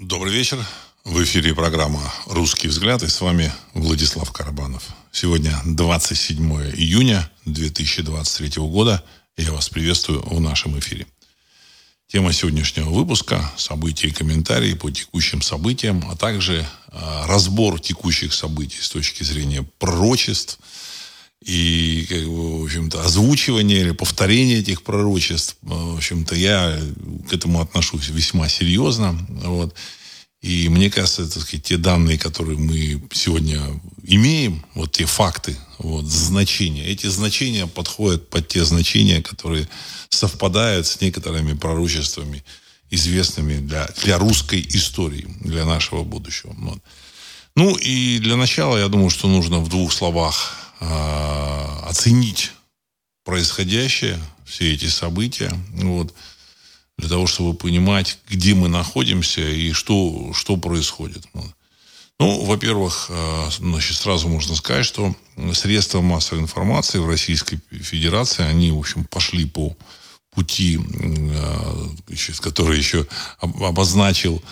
Добрый вечер. В эфире программа «Русский взгляд» и с вами Владислав Карабанов. Сегодня 27 июня 2023 года. Я вас приветствую в нашем эфире. Тема сегодняшнего выпуска – события и комментарии по текущим событиям, а также э, разбор текущих событий с точки зрения пророчеств и, как бы, в общем-то, озвучивание или повторение этих пророчеств. В общем-то, я к этому отношусь весьма серьезно. Вот. И мне кажется, так сказать, те данные, которые мы сегодня имеем, вот те факты, вот, значения, эти значения подходят под те значения, которые совпадают с некоторыми пророчествами, известными для, для русской истории, для нашего будущего. Вот. Ну и для начала, я думаю, что нужно в двух словах э, оценить происходящее, все эти события. Вот для того, чтобы понимать, где мы находимся и что, что происходит. Ну, во-первых, э, значит, сразу можно сказать, что средства массовой информации в Российской Федерации, они, в общем, пошли по пути, э, который еще обозначил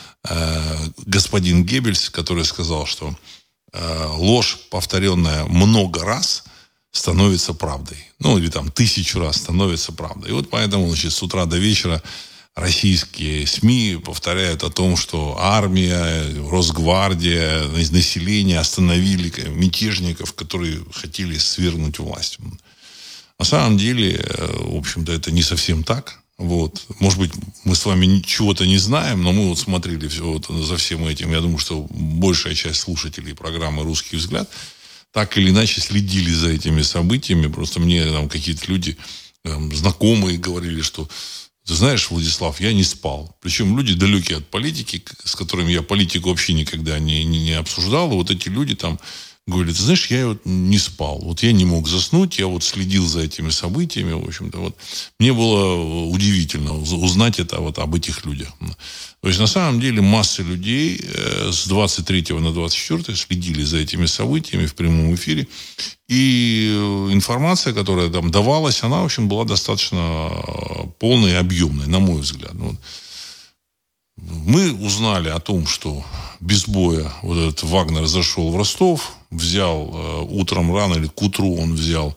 господин Геббельс, который сказал, что ложь, повторенная много раз, становится правдой. Ну, или там тысячу раз становится правдой. И вот поэтому, значит, с утра до вечера российские СМИ повторяют о том, что армия, Росгвардия, население остановили мятежников, которые хотели свергнуть власть. На самом деле, э, в общем-то, это не совсем так. Вот. Может быть, мы с вами ничего-то не знаем, но мы вот смотрели все, вот, за всем этим. Я думаю, что большая часть слушателей программы «Русский взгляд» так или иначе следили за этими событиями. Просто мне там какие-то люди, там, знакомые говорили, что ты знаешь, Владислав, я не спал. Причем люди далекие от политики, с которыми я политику вообще никогда не, не, не обсуждал. И вот эти люди там говорят, ты знаешь, я вот не спал. Вот я не мог заснуть, я вот следил за этими событиями. В общем-то, вот мне было удивительно узнать это вот об этих людях. То есть, на самом деле, масса людей э, с 23 на 24 следили за этими событиями в прямом эфире. И э, информация, которая там давалась, она, в общем, была достаточно э, полной и объемной, на мой взгляд. Вот. Мы узнали о том, что без боя вот этот Вагнер зашел в Ростов, взял утром рано или к утру он взял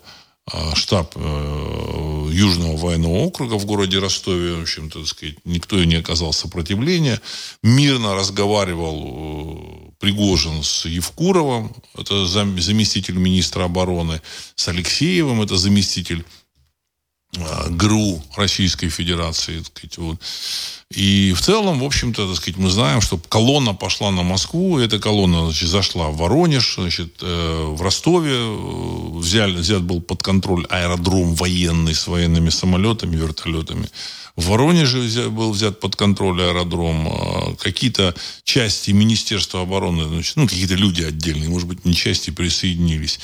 а, штаб э, Южного военного округа в городе Ростове. В общем-то, так сказать, никто и не оказал сопротивления. Мирно разговаривал э, Пригожин с Евкуровым, это заместитель министра обороны, с Алексеевым, это заместитель э, ГРУ Российской Федерации. Так сказать, вот. И в целом, в общем-то, так сказать, мы знаем, что колонна пошла на Москву, эта колонна значит, зашла в Воронеж, значит, э, в Ростове э, взяли, взят был под контроль аэродром военный с военными самолетами, вертолетами. В Воронеже взят, был взят под контроль аэродром. Э, какие-то части Министерства обороны, значит, ну, какие-то люди отдельные, может быть, не части присоединились.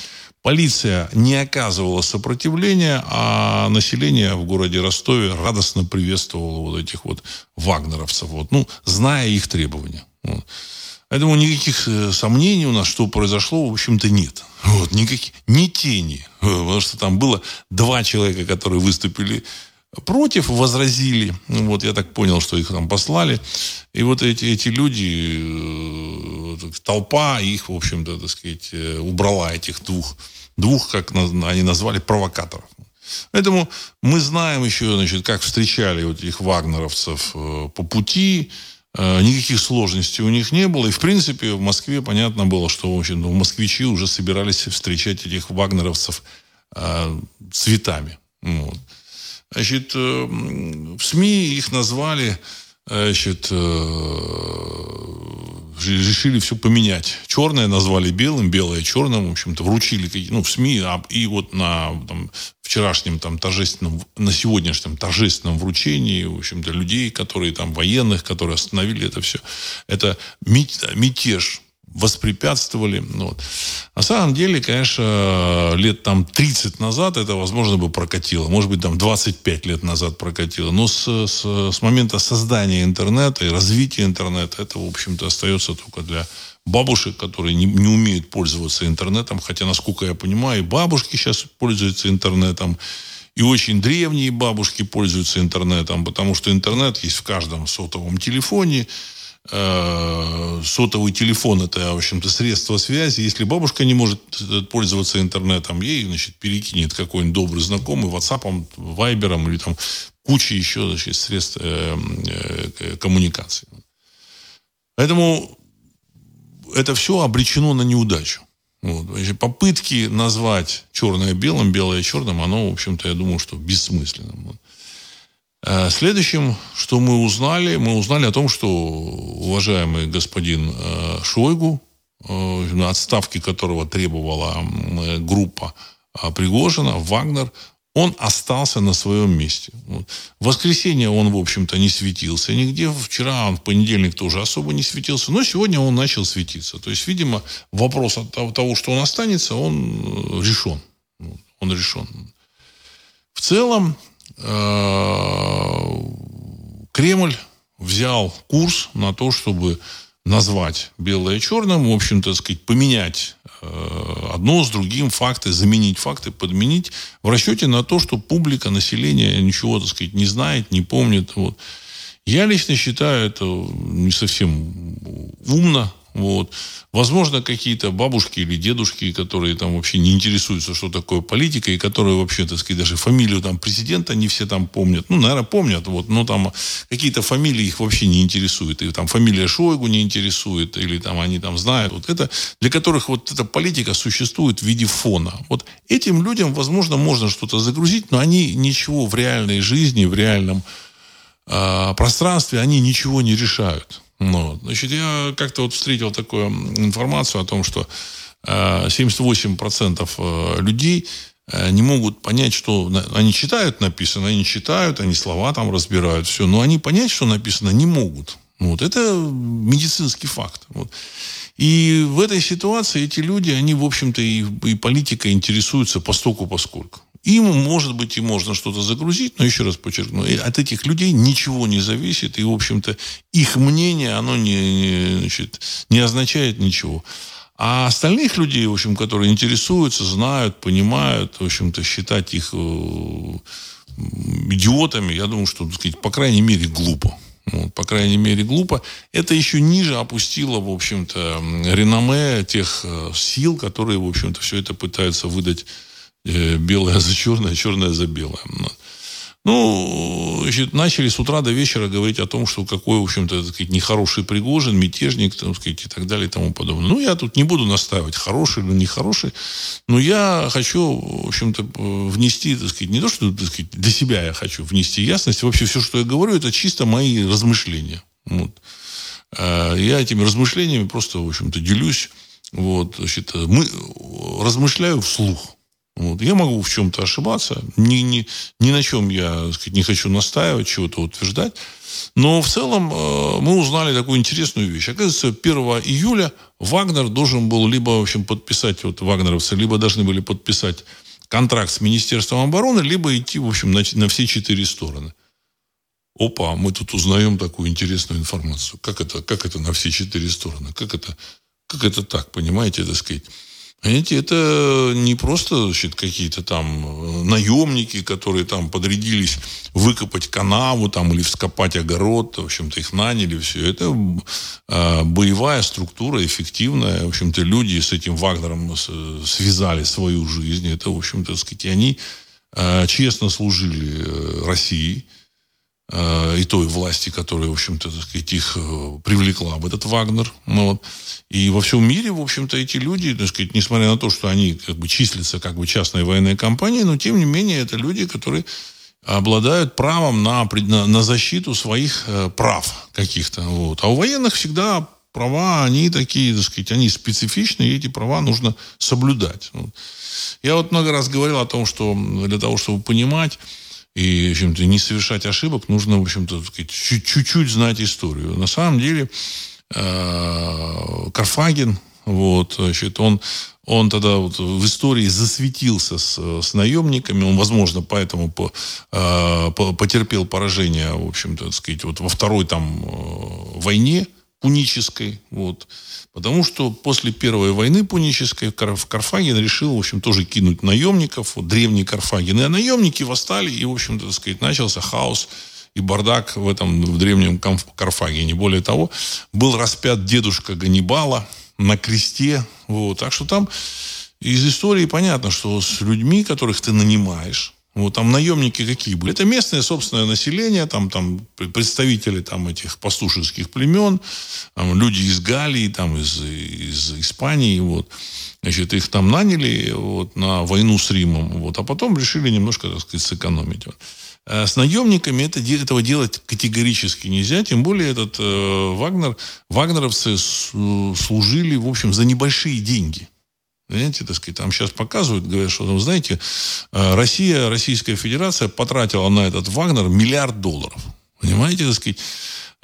Полиция не оказывала сопротивления, а население в городе Ростове радостно приветствовало вот этих вот вагнеровцев, вот, ну, зная их требования. Вот. Поэтому никаких э, сомнений у нас, что произошло, в общем-то, нет. Вот, никаких, ни тени. Потому что там было два человека, которые выступили против, возразили. Вот я так понял, что их там послали. И вот эти, эти люди, э, толпа их, в общем-то, так сказать, э, убрала этих двух двух, как они назвали, провокаторов. Поэтому мы знаем еще, значит, как встречали вот этих вагнеровцев э, по пути, никаких сложностей у них не было. И, в принципе, в Москве понятно было, что, в общем, москвичи уже собирались встречать этих вагнеровцев цветами. Вот. Значит, в СМИ их назвали значит, решили все поменять. Черное назвали белым, белое черным, в общем-то, вручили ну, в СМИ, а, и вот на там, вчерашнем там торжественном, на сегодняшнем торжественном вручении, в общем-то, людей, которые там, военных, которые остановили это все, это мятеж воспрепятствовали. Ну вот. На самом деле, конечно, лет там 30 назад это, возможно, бы прокатило. Может быть, там 25 лет назад прокатило. Но с, с, с момента создания интернета и развития интернета это, в общем-то, остается только для бабушек, которые не, не умеют пользоваться интернетом. Хотя, насколько я понимаю, и бабушки сейчас пользуются интернетом. И очень древние бабушки пользуются интернетом, потому что интернет есть в каждом сотовом телефоне. Э, сотовый телефон это, в общем-то, средство связи. Если бабушка не может э, пользоваться интернетом, ей, значит, перекинет какой-нибудь добрый знакомый WhatsApp, Viber или там куча еще значит, средств э, э, коммуникации. Поэтому это все обречено на неудачу. Вот. Попытки назвать черное белым, белое черным, оно, в общем-то, я думаю, что бессмысленным. Э, следующим, что мы узнали, мы узнали о том, что уважаемый господин э, Шойгу, э, на отставке которого требовала группа Пригожина, Вагнер, он остался на своем месте. В воскресенье он, в общем-то, не светился нигде. Вчера он в понедельник тоже особо не светился. Но сегодня он начал светиться. То есть, видимо, вопрос от того, что он останется, он решен. Он решен. В целом, Э, Кремль взял курс на то, чтобы назвать белое черным, в общем-то, сказать, поменять э, одно с другим факты, заменить факты, подменить в расчете на то, что публика, население ничего, так сказать, не знает, не помнит. Вот. Я лично считаю это не совсем умно, вот. Возможно, какие-то бабушки или дедушки, которые там вообще не интересуются, что такое политика, и которые вообще, так сказать, даже фамилию там президента не все там помнят. Ну, наверное, помнят, вот, но там какие-то фамилии их вообще не интересуют. И там фамилия Шойгу не интересует, или там они там знают. Вот это, для которых вот эта политика существует в виде фона. Вот этим людям, возможно, можно что-то загрузить, но они ничего в реальной жизни, в реальном э, пространстве, они ничего не решают. Ну, значит, я как-то вот встретил такую информацию о том, что 78% э, э, людей э, не могут понять, что они читают написано, они читают, они слова там разбирают, все, но они понять, что написано, не могут. Вот. Это медицинский факт. Вот. И в этой ситуации эти люди, они, в общем-то, и, и политикой интересуются постольку поскольку. Им, может быть, и можно что-то загрузить, но еще раз подчеркну, от этих людей ничего не зависит, и, в общем-то, их мнение, оно не, не, значит, не означает ничего. А остальных людей, в общем, которые интересуются, знают, понимают, в общем-то, считать их э, идиотами, я думаю, что, так сказать, по крайней мере, глупо. Вот, по крайней мере, глупо. Это еще ниже опустило, в общем-то, реноме тех э, сил, которые, в общем-то, все это пытаются выдать белое за черное, черное за белое. Ну, значит, начали с утра до вечера говорить о том, что какой, в общем-то, сказать, нехороший Пригожин, мятежник, так сказать, и так далее и тому подобное. Ну, я тут не буду настаивать, хороший или нехороший, но я хочу, в общем-то, внести, так сказать, не то, что, так сказать, для себя я хочу внести ясность. Вообще все, что я говорю, это чисто мои размышления. Вот. А я этими размышлениями просто, в общем-то, делюсь. Вот, значит, мы размышляю вслух. Вот. Я могу в чем-то ошибаться, ни, ни, ни на чем я сказать, не хочу настаивать, чего-то утверждать. Но в целом э, мы узнали такую интересную вещь. Оказывается, 1 июля Вагнер должен был либо, в общем, подписать, вот вагнеровцы, либо должны были подписать контракт с Министерством обороны, либо идти, в общем, на, на все четыре стороны. Опа, мы тут узнаем такую интересную информацию. Как это, как это на все четыре стороны? Как это, как это так, понимаете, так сказать? Понимаете, это не просто значит, какие-то там э, наемники, которые там подрядились выкопать канаву там, или вскопать огород, в общем-то, их наняли, все. Это э, боевая структура, эффективная. В общем-то, люди с этим Вагнером связали свою жизнь. Это, в общем-то, сказать, они э, честно служили э, России э, и той власти, которая, в общем-то, так сказать, их э, привлекла в этот Вагнер. Ну, вот. И во всем мире, в общем-то, эти люди, так сказать, несмотря на то, что они как бы числятся как бы частной военной компанией, но тем не менее это люди, которые обладают правом на, на, на защиту своих э, прав каких-то. Вот. А у военных всегда права, они такие, так сказать, они специфичные, и эти права нужно соблюдать. Вот. Я вот много раз говорил о том, что для того, чтобы понимать и, в общем-то, не совершать ошибок, нужно, в общем-то, чуть-чуть знать историю. На самом деле, Э, Карфаген, вот, значит, он, он тогда вот в истории засветился с, с наемниками, он, возможно, поэтому по, э, по, потерпел поражение, в общем-то, сказать, вот во второй там э, войне пунической, вот, потому что после первой войны пунической Карфаген решил, в общем, тоже кинуть наемников, вот, древний Карфаген, и наемники восстали, и, в общем-то, так сказать, начался хаос, и бардак в этом в древнем Карфаге. Не более того, был распят дедушка Ганнибала на кресте. Вот. Так что там из истории понятно, что с людьми, которых ты нанимаешь, вот там наемники какие были? Это местное собственное население, там, там представители там, этих пастушеских племен, там, люди из Галлии, там, из, из Испании. Вот. Значит, их там наняли вот, на войну с Римом, вот, а потом решили немножко, так сказать, сэкономить. Вот. А с наемниками это, этого делать категорически нельзя, тем более этот э, Вагнер, вагнеровцы служили, в общем, за небольшие деньги. Понимаете, так сказать, там сейчас показывают, говорят, что, ну, знаете, э, Россия, Российская Федерация потратила на этот Вагнер миллиард долларов. Понимаете, так сказать,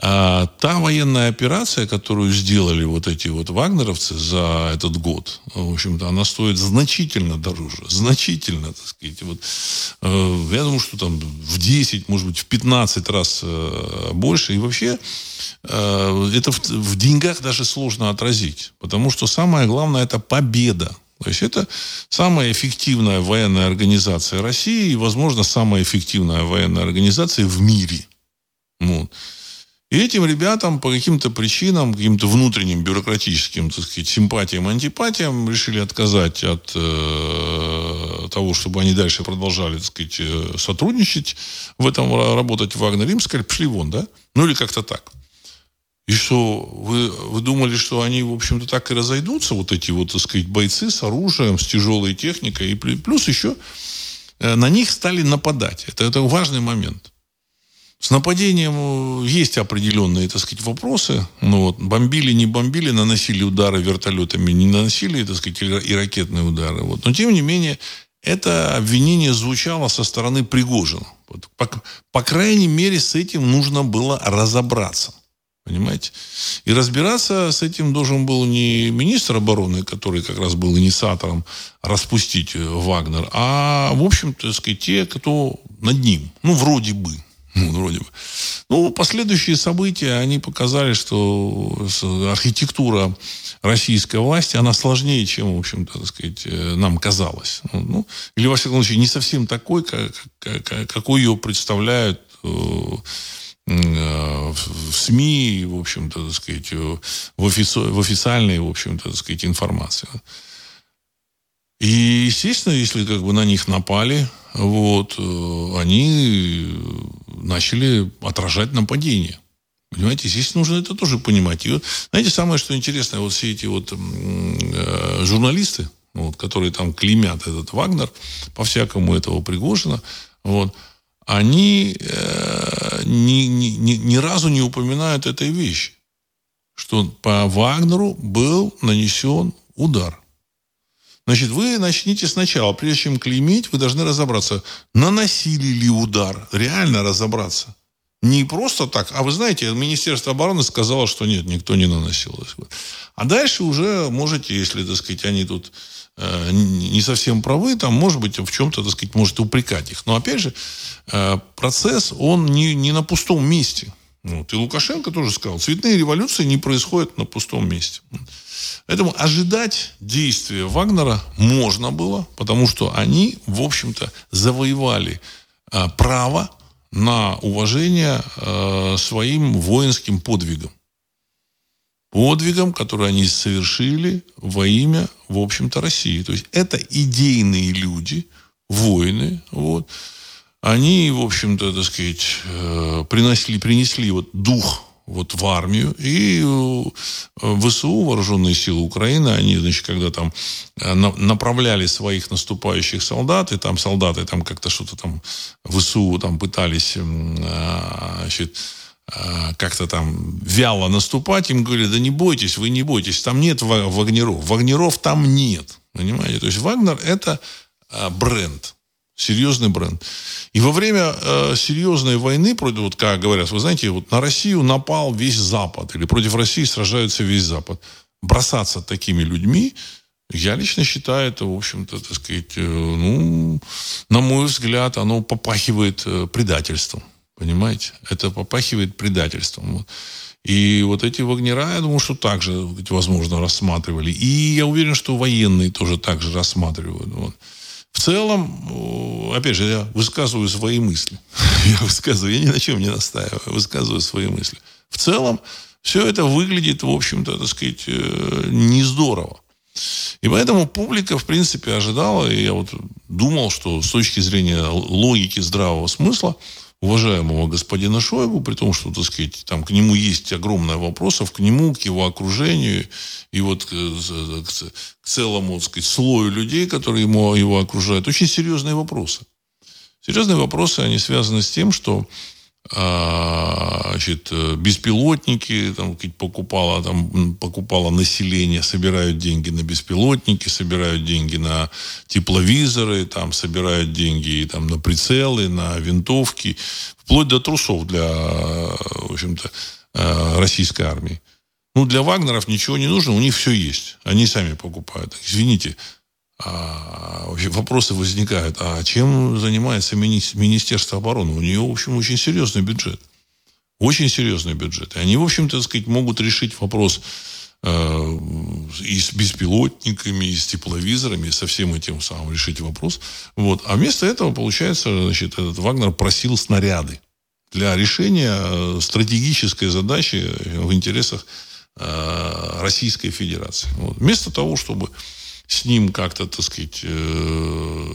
а та военная операция, которую сделали вот эти вот вагнеровцы за этот год, в общем-то, она стоит значительно дороже. Значительно, так сказать. Вот, э, я думаю, что там в 10, может быть, в 15 раз э, больше. И вообще э, это в, в деньгах даже сложно отразить. Потому что самое главное – это победа. То есть это самая эффективная военная организация России и, возможно, самая эффективная военная организация в мире. Вот. И этим ребятам по каким-то причинам, каким-то внутренним бюрократическим, так сказать, симпатиям, антипатиям решили отказать от э, того, чтобы они дальше продолжали, так сказать, э, сотрудничать в этом, работать в Вагнере. Им сказали, пошли вон, да? Ну или как-то так. И что, вы, вы думали, что они, в общем-то, так и разойдутся, вот эти вот, так сказать, бойцы с оружием, с тяжелой техникой, и плюс еще э, на них стали нападать. Это, это важный момент. С нападением э, есть определенные, так сказать, вопросы. Ну, вот, бомбили, не бомбили, наносили удары вертолетами, не наносили, так сказать, и ракетные удары. Вот. Но, тем не менее, это обвинение звучало со стороны Пригожина. Вот, по, по крайней мере, с этим нужно было разобраться. Понимаете? И разбираться с этим должен был не министр обороны, который как раз был инициатором распустить Вагнер, а, в общем-то, те, кто над ним. Ну, вроде бы. Ну, вроде бы. Ну, последующие события, они показали, что архитектура российской власти, она сложнее, чем, в общем-то, так сказать, э, нам казалось. Ну, ну, или, во всяком случае, не совсем такой, как, как, какой ее представляют э, в СМИ, в общем-то, так сказать, в, офици... в официальной, в общем-то, так сказать, информации. И, естественно, если как бы на них напали, вот, э, они начали отражать нападение. Понимаете, здесь нужно это тоже понимать. И вот, знаете, самое, что интересное, вот все эти вот э, журналисты, вот, которые там клеймят этот Вагнер, по-всякому этого Пригожина, вот, они э, ни, ни, ни, ни разу не упоминают этой вещи, что по Вагнеру был нанесен удар. Значит, вы начните сначала. Прежде чем клеймить, вы должны разобраться, наносили ли удар. Реально разобраться. Не просто так. А вы знаете, Министерство обороны сказало, что нет, никто не наносил. А дальше уже можете, если, так сказать, они тут э, не совсем правы, там, может быть, в чем-то, так сказать, может упрекать их. Но, опять же, э, процесс, он не, не на пустом месте. Вот. И Лукашенко тоже сказал, цветные революции не происходят на пустом месте. Поэтому ожидать действия Вагнера можно было, потому что они, в общем-то, завоевали э, право на уважение э, своим воинским подвигам. Подвигам, которые они совершили во имя, в общем-то, России. То есть это идейные люди, воины, вот, они, в общем-то, так сказать, э, принесли, принесли вот дух вот в армию. И э, ВСУ, Вооруженные силы Украины, они, значит, когда там э, направляли своих наступающих солдат, и там солдаты там как-то что-то там ВСУ там пытались значит, как-то там вяло наступать, им говорили, да не бойтесь, вы не бойтесь, там нет вагнеров. Вагнеров там нет. Понимаете? То есть Вагнер это бренд серьезный бренд. И во время э, серьезной войны, против, вот как говорят, вы знаете, вот на Россию напал весь Запад, или против России сражаются весь Запад. Бросаться такими людьми, я лично считаю, это, в общем-то, так сказать, э, ну, на мой взгляд, оно попахивает э, предательством. Понимаете? Это попахивает предательством. Вот. И вот эти вагнера, я думаю, что также, возможно, рассматривали. И я уверен, что военные тоже также рассматривают. Вот. В целом, опять же, я высказываю свои мысли. Я высказываю, я ни на чем не настаиваю, высказываю свои мысли. В целом, все это выглядит, в общем-то, так сказать, э, не здорово. И поэтому публика, в принципе, ожидала, и я вот думал, что с точки зрения логики здравого смысла, уважаемого господина Шойгу, при том, что, так сказать, там к нему есть огромное вопросов, к нему, к его окружению, и вот к, к, к целому, так сказать, слою людей, которые ему, его окружают, очень серьезные вопросы. Серьезные вопросы, они связаны с тем, что значит, беспилотники там, покупало, там, покупало население, собирают деньги на беспилотники, собирают деньги на тепловизоры, там, собирают деньги там, на прицелы, на винтовки, вплоть до трусов для, в общем-то, а, российской армии. Ну, для Вагнеров ничего не нужно, у них все есть. Они сами покупают. Извините, а, вообще вопросы возникают. А чем занимается мини- Министерство обороны? У нее, в общем, очень серьезный бюджет. Очень серьезный бюджет. И они, в общем-то, сказать, могут решить вопрос э, и с беспилотниками, и с тепловизорами, и со всем этим самым решить вопрос. Вот. А вместо этого, получается, значит, этот Вагнер просил снаряды для решения э, стратегической задачи в интересах э, Российской Федерации. Вот. Вместо того, чтобы с ним как-то, так сказать, э,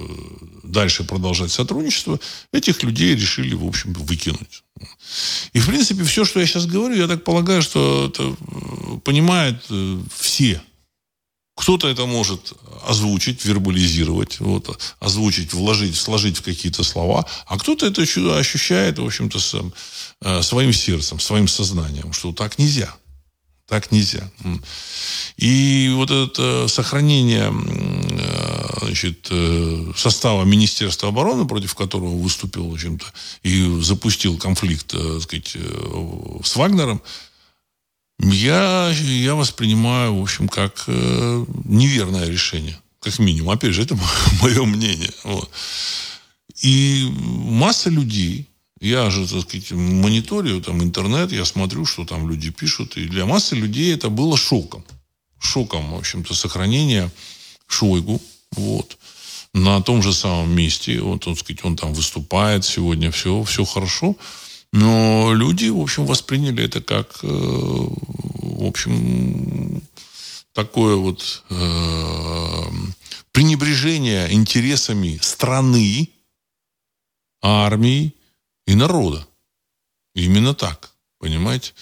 дальше продолжать сотрудничество, этих людей решили, в общем, выкинуть. И, в принципе, все, что я сейчас говорю, я так полагаю, что это э, понимают э, все. Кто-то это может озвучить, вербализировать, вот, озвучить, вложить, сложить в какие-то слова, а кто-то это ощущает, в общем-то, своим сердцем, своим сознанием, что так нельзя. Так нельзя. И вот это сохранение э, значит, э, состава Министерства обороны, против которого выступил, в общем-то, и запустил конфликт, э, так сказать, с Вагнером, я, я воспринимаю, в общем, как неверное решение. Как минимум. Опять же, это мое мнение. Вот. И масса людей, я же, так сказать, мониторю там интернет, я смотрю, что там люди пишут. И для массы людей это было шоком. Шоком, в общем-то, сохранения Шойгу. Вот. На том же самом месте. Вот, так сказать, он там выступает сегодня. Все, все хорошо. Но люди, в общем, восприняли это как, э, в общем, такое вот э, пренебрежение интересами страны, армии, и народа. Именно так, понимаете?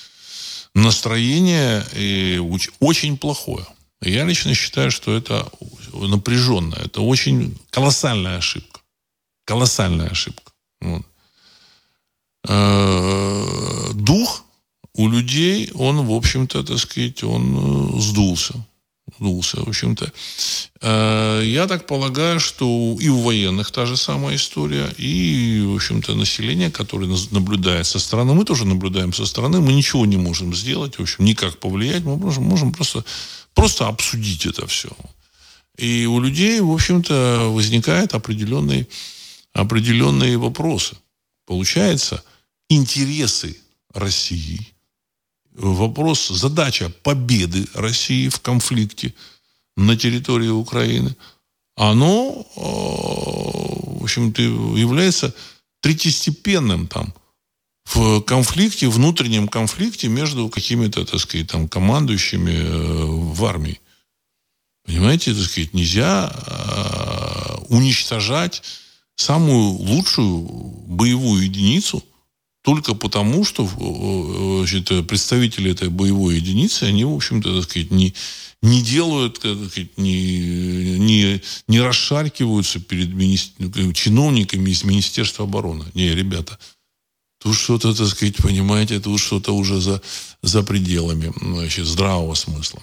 Настроение э, очень плохое. Я лично считаю, что это напряженное, это очень колоссальная ошибка. Колоссальная ошибка. Вот. Э, дух у людей, он, в общем-то, так сказать, он э, сдулся сдулся, в общем-то. Э, я так полагаю, что и у военных та же самая история, и, в общем-то, население, которое наблюдает со стороны, мы тоже наблюдаем со стороны, мы ничего не можем сделать, в общем, никак повлиять, мы можем, можем просто, просто обсудить это все. И у людей, в общем-то, возникают определенные, определенные вопросы. Получается, интересы России – вопрос, задача победы России в конфликте на территории Украины, оно, э, в общем-то, является третьестепенным там в конфликте, внутреннем конфликте между какими-то, так сказать, там, командующими э, в армии. Понимаете, так сказать, нельзя э, уничтожать самую лучшую боевую единицу – только потому, что значит, представители этой боевой единицы, они, в общем-то, так сказать, не, не делают, так сказать, не, не, не расшаркиваются перед мини... чиновниками из Министерства обороны. Не, ребята, тут что-то, так сказать, понимаете, тут что-то уже за, за пределами значит, здравого смысла.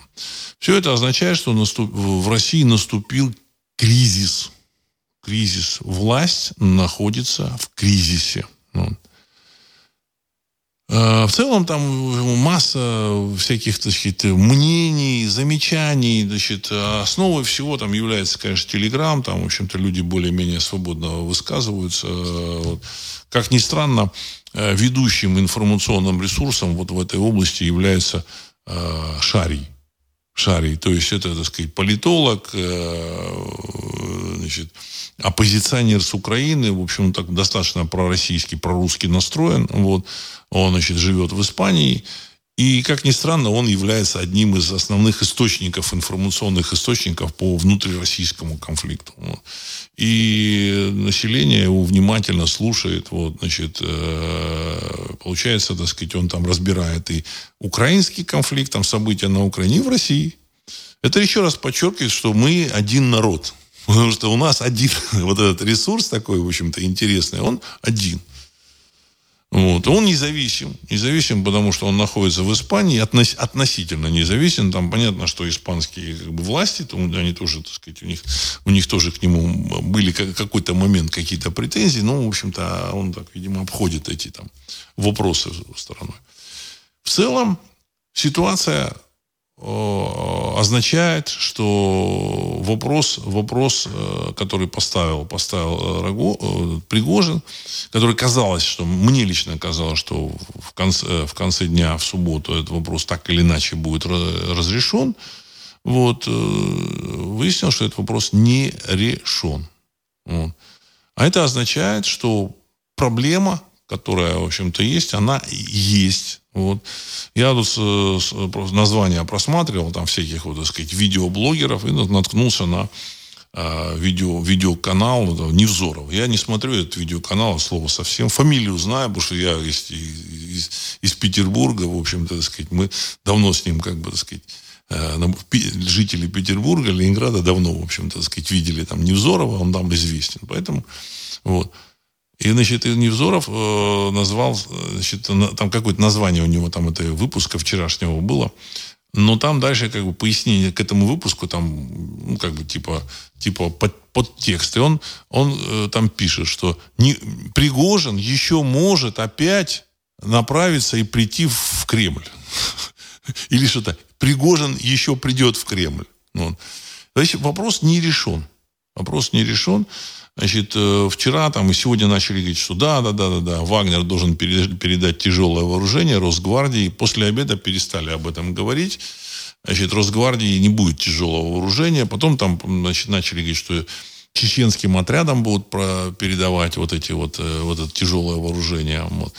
Все это означает, что наступ... в России наступил кризис. Кризис. Власть находится в кризисе. Ну, Э, в целом там масса всяких так сказать, мнений, замечаний. Значит, основой всего там является, конечно, Телеграм. Там, в общем-то, люди более-менее свободно высказываются. Вот. Как ни странно, э, ведущим информационным ресурсом вот в этой области является э, Шарий. Шарий. То есть это, так сказать, политолог, э, значит, оппозиционер с Украины, в общем, так достаточно пророссийский, прорусский настроен. Вот. Он, значит, живет в Испании. И, как ни странно, он является одним из основных источников, информационных источников по внутрироссийскому конфликту. И население его внимательно слушает. Вот, значит, э, получается, так сказать, он там разбирает и украинский конфликт, там события на Украине, и в России. Это еще раз подчеркивает, что мы один народ. Потому что у нас один, вот этот ресурс такой, в общем-то, интересный, он один – вот. Он независим. Независим, потому что он находится в Испании, относ, относительно независим. Там понятно, что испанские как бы, власти, там, они тоже, так сказать, у них, у них тоже к нему были какой-то момент какие-то претензии. Но, в общем-то, он так, видимо, обходит эти там вопросы стороной. В целом, ситуация означает, что вопрос, вопрос, э, который поставил, поставил э, Рагу, Пригожин, который казалось, что мне лично казалось, что в конце, в конце дня, в субботу, этот вопрос так или иначе будет разрешен, вот, выяснилось, что этот вопрос не решен. Вот. А это означает, что проблема, которая, в общем-то, есть, она есть. Вот. Я тут с, с, название просматривал, там всяких, вот, так сказать, видеоблогеров, и наткнулся на э, видео, видеоканал вот, Невзоров. Я не смотрю этот видеоканал, слово совсем. Фамилию знаю, потому что я из, из, из Петербурга, в общем-то, так сказать, мы давно с ним, как бы, так сказать, э, жители Петербурга, Ленинграда давно, в общем-то, сказать, видели там Невзорова, он там известен. Поэтому, вот. И, значит, Невзоров э, назвал, значит, там какое-то название у него там это выпуска вчерашнего было. Но там дальше как бы пояснение к этому выпуску, там, ну, как бы типа, типа под, под текст. И он, он э, там пишет, что не, Пригожин еще может опять направиться и прийти в Кремль. Или что-то. Пригожин еще придет в Кремль. Вот. То есть вопрос не решен. Вопрос не решен. Значит, э, вчера там и сегодня начали говорить, что да, да, да, да, да, Вагнер должен передать тяжелое вооружение Росгвардии. После обеда перестали об этом говорить. Значит, Росгвардии не будет тяжелого вооружения. Потом там, значит, начали говорить, что чеченским отрядам будут передавать вот эти вот, э, вот это тяжелое вооружение. Вот.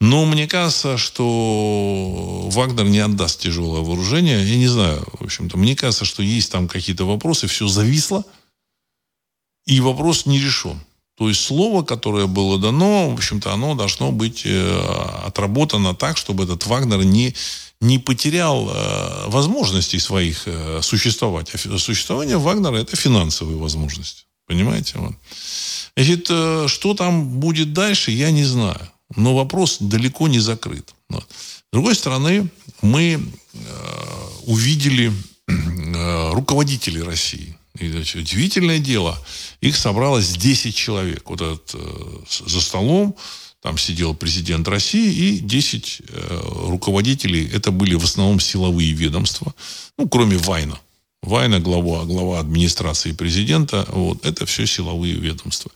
Но мне кажется, что Вагнер не отдаст тяжелое вооружение. Я не знаю, в общем-то, мне кажется, что есть там какие-то вопросы, все зависло. И вопрос не решен. То есть слово, которое было дано, в общем-то, оно должно быть э, отработано так, чтобы этот Вагнер не, не потерял э, возможностей своих э, существовать. А существование Вагнера – это финансовые возможности. Понимаете? Вот. Значит, что там будет дальше, я не знаю. Но вопрос далеко не закрыт. С другой стороны, мы увидели руководителей России. И, значит, удивительное дело, их собралось 10 человек. Вот этот, э, за столом там сидел президент России и 10 э, руководителей. Это были в основном силовые ведомства, ну, кроме Вайна. Вайна, глава, глава администрации президента, вот, это все силовые ведомства.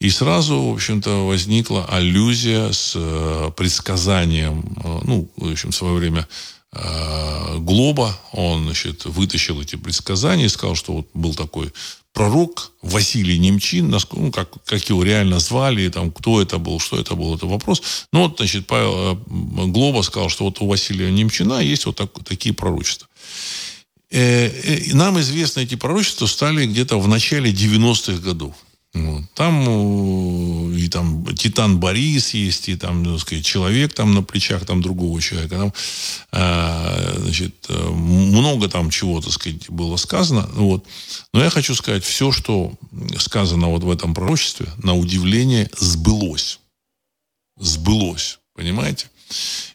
И сразу, в общем-то, возникла аллюзия с э, предсказанием, э, ну, в общем, в свое время Глоба, он, значит, вытащил эти предсказания и сказал, что вот был такой пророк Василий Немчин, ну, как, как его реально звали, там, кто это был, что это был, это вопрос. Ну, вот, значит, Павел э, Глоба сказал, что вот у Василия Немчина есть вот так, такие пророчества. Э, нам известны эти пророчества стали где-то в начале 90-х годов. Вот. Там и там Титан Борис есть, и там, так сказать, человек там на плечах там другого человека. Там, э, значит, э, много там чего, так сказать, было сказано. Вот. Но я хочу сказать, все, что сказано вот в этом пророчестве, на удивление, сбылось. Сбылось. Понимаете?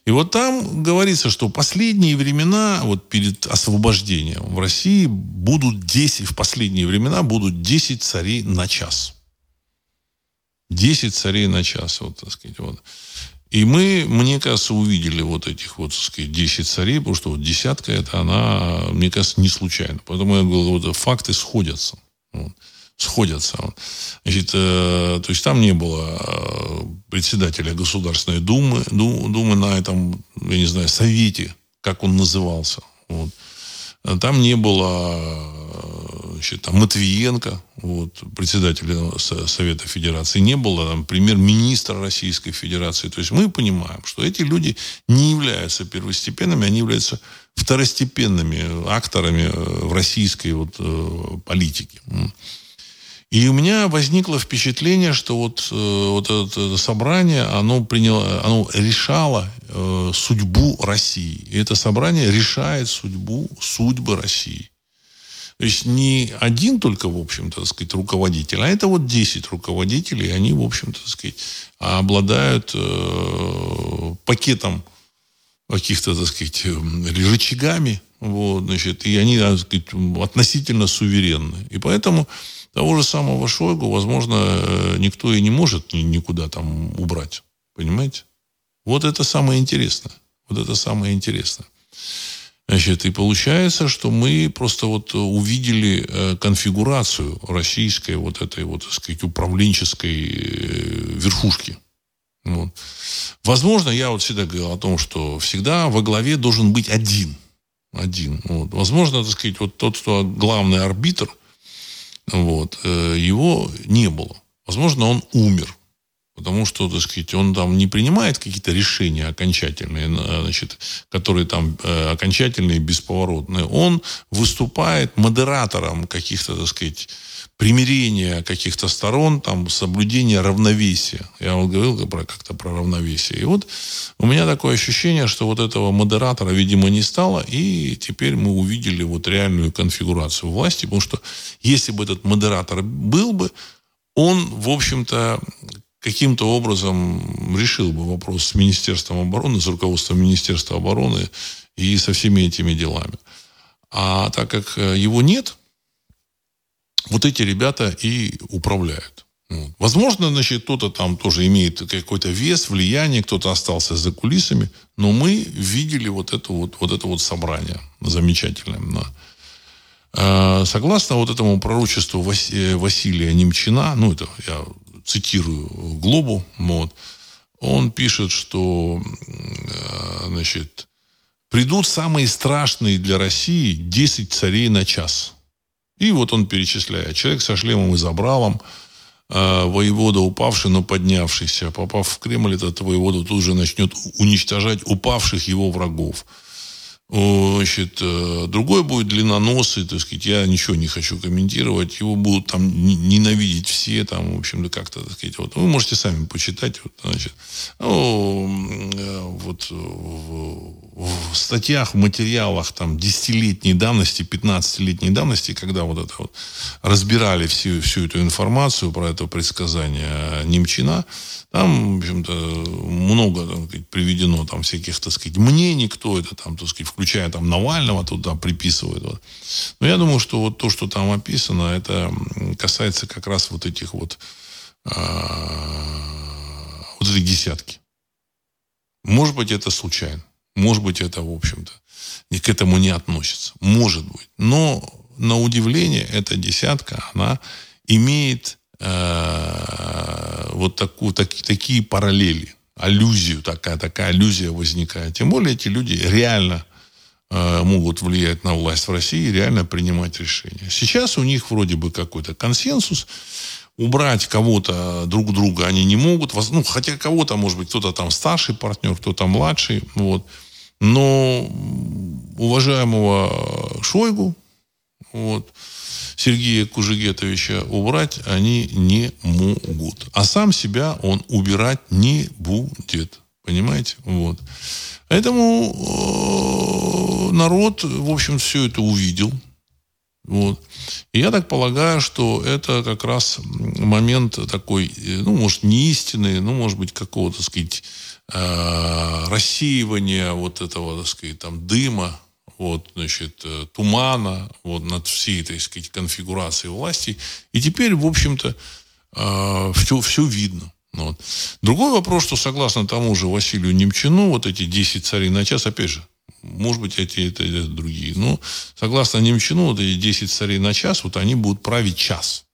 И вот там говорится, что последние времена, вот перед освобождением в России будут 10, в последние времена будут 10 царей на час. 10 царей на час, вот, так сказать, вот. И мы, мне кажется, увидели вот этих вот, так сказать, 10 царей, потому что вот десятка это она, мне кажется, не случайно. Поэтому я говорю, вот факты сходятся. Вот сходятся. Значит, э, то есть там не было э, председателя Государственной Думы, Думы на этом, я не знаю, совете, как он назывался. Вот. Там не было значит, там, Матвиенко, вот, председателя Совета Федерации, не было там премьер-министра Российской Федерации. То есть мы понимаем, что эти люди не являются первостепенными, они являются второстепенными акторами э, в российской вот, э, политике. И у меня возникло впечатление, что вот, э, вот это собрание, оно, приняло, оно решало э, судьбу России. И это собрание решает судьбу, судьбы России. То есть не один только, в общем-то, так сказать, руководитель, а это вот 10 руководителей, они, в общем-то, так сказать, обладают э, пакетом каких-то, так сказать, рычагами, вот, значит, и они, так сказать, относительно суверенны. И поэтому того же самого Шойгу, возможно, э, никто и не может никуда там убрать. Понимаете? Вот это самое интересное. Вот это самое интересное. Значит, и получается, что мы просто вот увидели э, конфигурацию российской вот этой вот, так сказать, управленческой э, верхушки. Вот. Возможно, я вот всегда говорил о том, что всегда во главе должен быть один. Один. Вот. Возможно, так сказать, вот тот, кто главный арбитр – вот, э, его не было. Возможно, он умер. Потому что, так сказать, он там не принимает какие-то решения окончательные, значит, которые там э, окончательные, бесповоротные. Он выступает модератором каких-то, так сказать, примирения каких-то сторон, там, соблюдения равновесия. Я вот говорил про, как-то про равновесие. И вот у меня такое ощущение, что вот этого модератора, видимо, не стало, и теперь мы увидели вот реальную конфигурацию власти, потому что если бы этот модератор был бы, он, в общем-то, каким-то образом решил бы вопрос с Министерством обороны, с руководством Министерства обороны и со всеми этими делами. А так как э, его нет, вот эти ребята и управляют. Возможно, значит, кто-то там тоже имеет какой-то вес, влияние, кто-то остался за кулисами, но мы видели вот это вот, вот это вот собрание замечательное. Да. А, согласно вот этому пророчеству Василия Немчина, ну, это я цитирую Глобу, вот, он пишет, что, а, значит, придут самые страшные для России 10 царей на час – и вот он перечисляет. Человек со шлемом и забралом, э, воевода упавший, но поднявшийся. Попав в Кремль, этот воевода тут же начнет уничтожать упавших его врагов. Значит, э, другой будет длинноносый, так сказать, я ничего не хочу комментировать. Его будут там ненавидеть все, там, в общем-то, как-то, так сказать, вот. Вы можете сами почитать, вот, значит. Ну, вот в, в статьях, в материалах там десятилетней давности, 15-летней давности, когда вот это вот разбирали всю, всю эту информацию про это предсказание Немчина, там, в общем-то, много так сказать, приведено там всяких, так сказать, мнений, кто это там, так сказать, включая там Навального туда приписывают. Вот. Но я думаю, что вот то, что там описано, это касается как раз вот этих вот, а, вот этой десятки. Может быть, это случайно. Может быть, это, в общем-то, к этому не относится. Может быть. Но, на удивление, эта десятка, она имеет Э, вот такую, так, такие параллели, аллюзию, такая, такая аллюзия возникает. Тем более эти люди реально э, могут влиять на власть в России, реально принимать решения. Сейчас у них вроде бы какой-то консенсус, убрать кого-то друг друга они не могут, ну, хотя кого-то, может быть, кто-то там старший партнер, кто-то младший, вот. Но уважаемого Шойгу, вот, Сергея Кужегетовича убрать они не могут. А сам себя он убирать не будет. Понимаете? Вот. Поэтому э, народ, в общем, все это увидел. Вот. И я так полагаю, что это как раз момент такой, э, ну, может, не истинный, ну, может быть, какого-то, так сказать, э, рассеивания вот этого, так сказать, там, дыма, вот, значит, э, тумана вот, над всей так сказать, конфигурацией власти. И теперь, в общем-то, все, э, все видно. Вот. Другой вопрос, что согласно тому же Василию Немчину, вот эти 10 царей на час, опять же, может быть, эти это, это другие. Но согласно Немчину, вот эти 10 царей на час, вот они будут править час.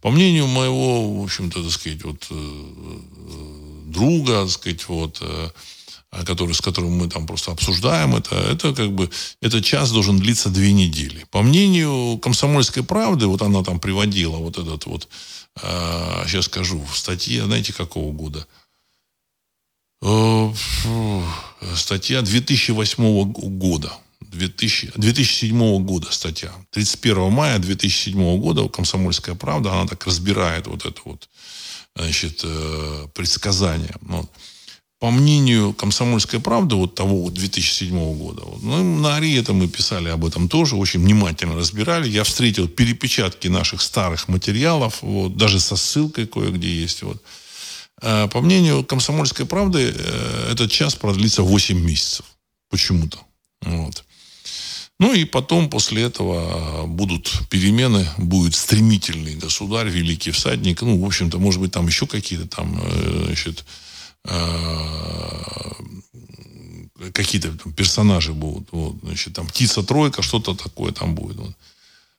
По мнению моего, в общем-то, так сказать, вот, э, друга, так сказать, вот, который, с которым мы там просто обсуждаем это, это как бы, этот час должен длиться две недели. По мнению «Комсомольской правды», вот она там приводила вот этот вот, э, сейчас скажу, в статье, знаете, какого года? Э, статья 2008 года. 2000, 2007 года статья. 31 мая 2007 года «Комсомольская правда», она так разбирает вот это вот, значит, э, предсказание. Вот по мнению «Комсомольской правды» вот того вот 2007 года, вот, ну, на АРИ это мы писали об этом тоже, очень внимательно разбирали. Я встретил перепечатки наших старых материалов, вот, даже со ссылкой кое-где есть. Вот. А, по мнению «Комсомольской правды» э, этот час продлится 8 месяцев. Почему-то. Вот. Ну и потом, после этого, будут перемены, будет стремительный государь, великий всадник. Ну, в общем-то, может быть, там еще какие-то там, э, значит, Э, какие-то персонажи будут. Вот, значит, там птица-тройка, что-то такое там будет. Вот.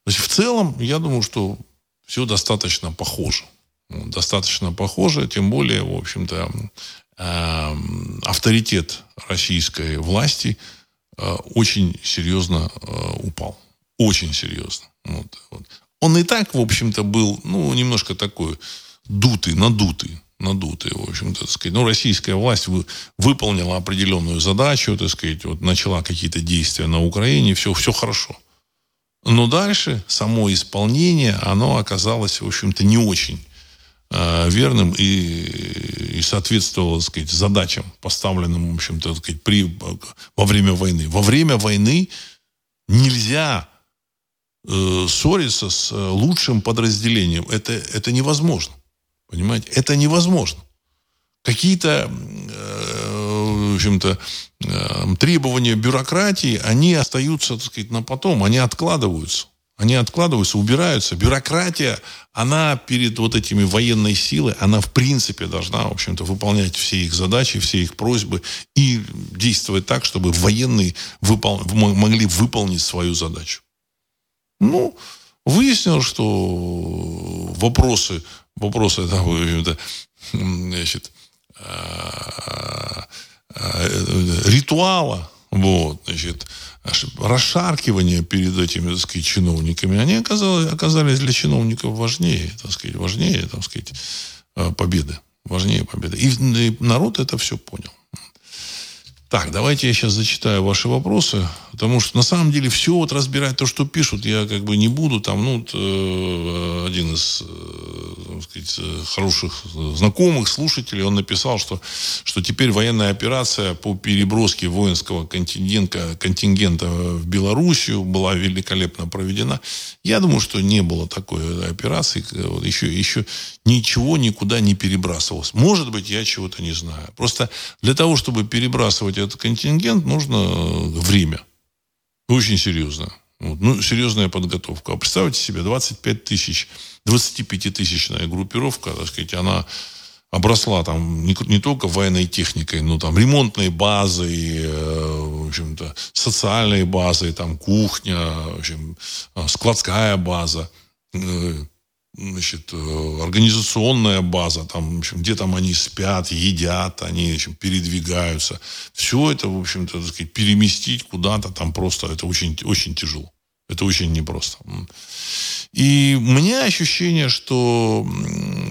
Значит, в целом, я думаю, что все достаточно похоже. Достаточно похоже, тем более, в общем-то, авторитет российской власти очень серьезно э, упал. Очень серьезно. Вот, вот. Он и так, в общем-то, был, ну, немножко такой дутый, надутый надутые, в общем-то, так сказать. Ну, российская власть вы, выполнила определенную задачу, так сказать, вот начала какие-то действия на Украине, все, все хорошо. Но дальше само исполнение, оно оказалось, в общем-то, не очень э, верным и, и соответствовало, так сказать, задачам, поставленным, в общем-то, сказать, при, во время войны. Во время войны нельзя э, ссориться с э, лучшим подразделением. Это, это невозможно. Понимаете? Это невозможно. Какие-то, э, в общем-то, э, требования бюрократии, они остаются, так сказать, на потом, они откладываются. Они откладываются, убираются. Бюрократия, она перед вот этими военной силой, она в принципе должна, в общем-то, выполнять все их задачи, все их просьбы и действовать так, чтобы военные выпол... могли выполнить свою задачу. Ну, выяснилось, что вопросы вопросы там, значит, а, а, ритуала, вот, значит, расшаркивания перед этими, так сказать, чиновниками, они оказались, оказались для чиновников важнее, так сказать, важнее, так сказать, а, победы. Важнее победы. И, и народ это все понял. Так, давайте я сейчас зачитаю ваши вопросы, потому что на самом деле все вот разбирать то, что пишут, я как бы не буду. Там, ну, э, один из, э, сказать, хороших знакомых, слушателей, он написал, что, что теперь военная операция по переброске воинского контингента, контингента в Белоруссию была великолепно проведена. Я думаю, что не было такой операции, еще, еще ничего никуда не перебрасывалось. Может быть, я чего-то не знаю. Просто для того, чтобы перебрасывать этот контингент, нужно э, время. Очень серьезно. Вот. Ну, серьезная подготовка. А представьте себе, 25 тысяч, 25-тысячная группировка, так сказать, она обросла там не, не только военной техникой, но там ремонтной базой, э, в общем-то, социальной базой, там кухня, в общем, э, складская база, значит, э, организационная база, там, в общем, где там они спят, едят, они в общем, передвигаются. Все это, в общем-то, сказать, переместить куда-то там просто это очень, очень тяжело. Это очень непросто. И у меня ощущение, что,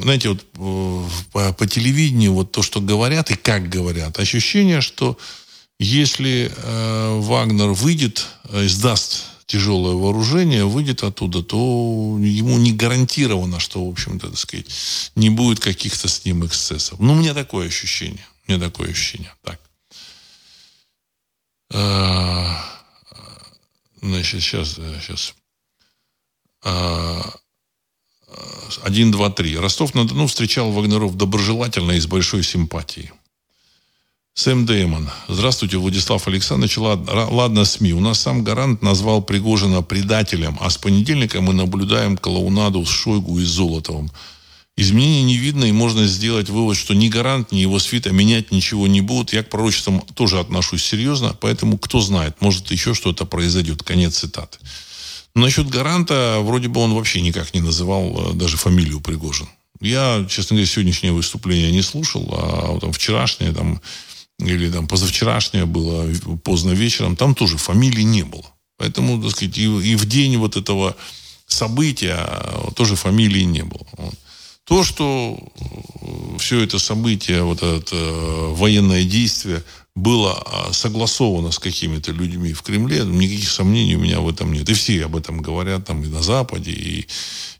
знаете, вот э, по, по телевидению вот то, что говорят и как говорят, ощущение, что если э, Вагнер выйдет, э, сдаст тяжелое вооружение, выйдет оттуда, то ему не гарантировано, что, в общем-то, так сказать, не будет каких-то с ним эксцессов. Ну, у меня такое ощущение. У меня такое ощущение. Так. А, значит, сейчас, сейчас. А, один, два, три. Ростов-на-Дону встречал Вагнеров доброжелательно и с большой симпатией. Сэм Дэймон. Здравствуйте, Владислав Александрович. Ладно, СМИ. У нас сам Гарант назвал Пригожина предателем, а с понедельника мы наблюдаем клоунаду с Шойгу и Золотовым. Изменений не видно, и можно сделать вывод, что ни Гарант, ни его свита менять ничего не будут. Я к пророчествам тоже отношусь серьезно, поэтому кто знает, может еще что-то произойдет. Конец цитаты. Но насчет Гаранта, вроде бы он вообще никак не называл э, даже фамилию Пригожин. Я, честно говоря, сегодняшнее выступление не слушал, а там, вчерашнее там или там позавчерашнее было поздно вечером, там тоже фамилии не было. Поэтому, так сказать, и, и в день вот этого события тоже фамилии не было. Вот. То, что э, все это событие, вот это э, военное действие было а, согласовано с какими-то людьми в Кремле, никаких сомнений у меня в этом нет. И все об этом говорят там и на Западе, и,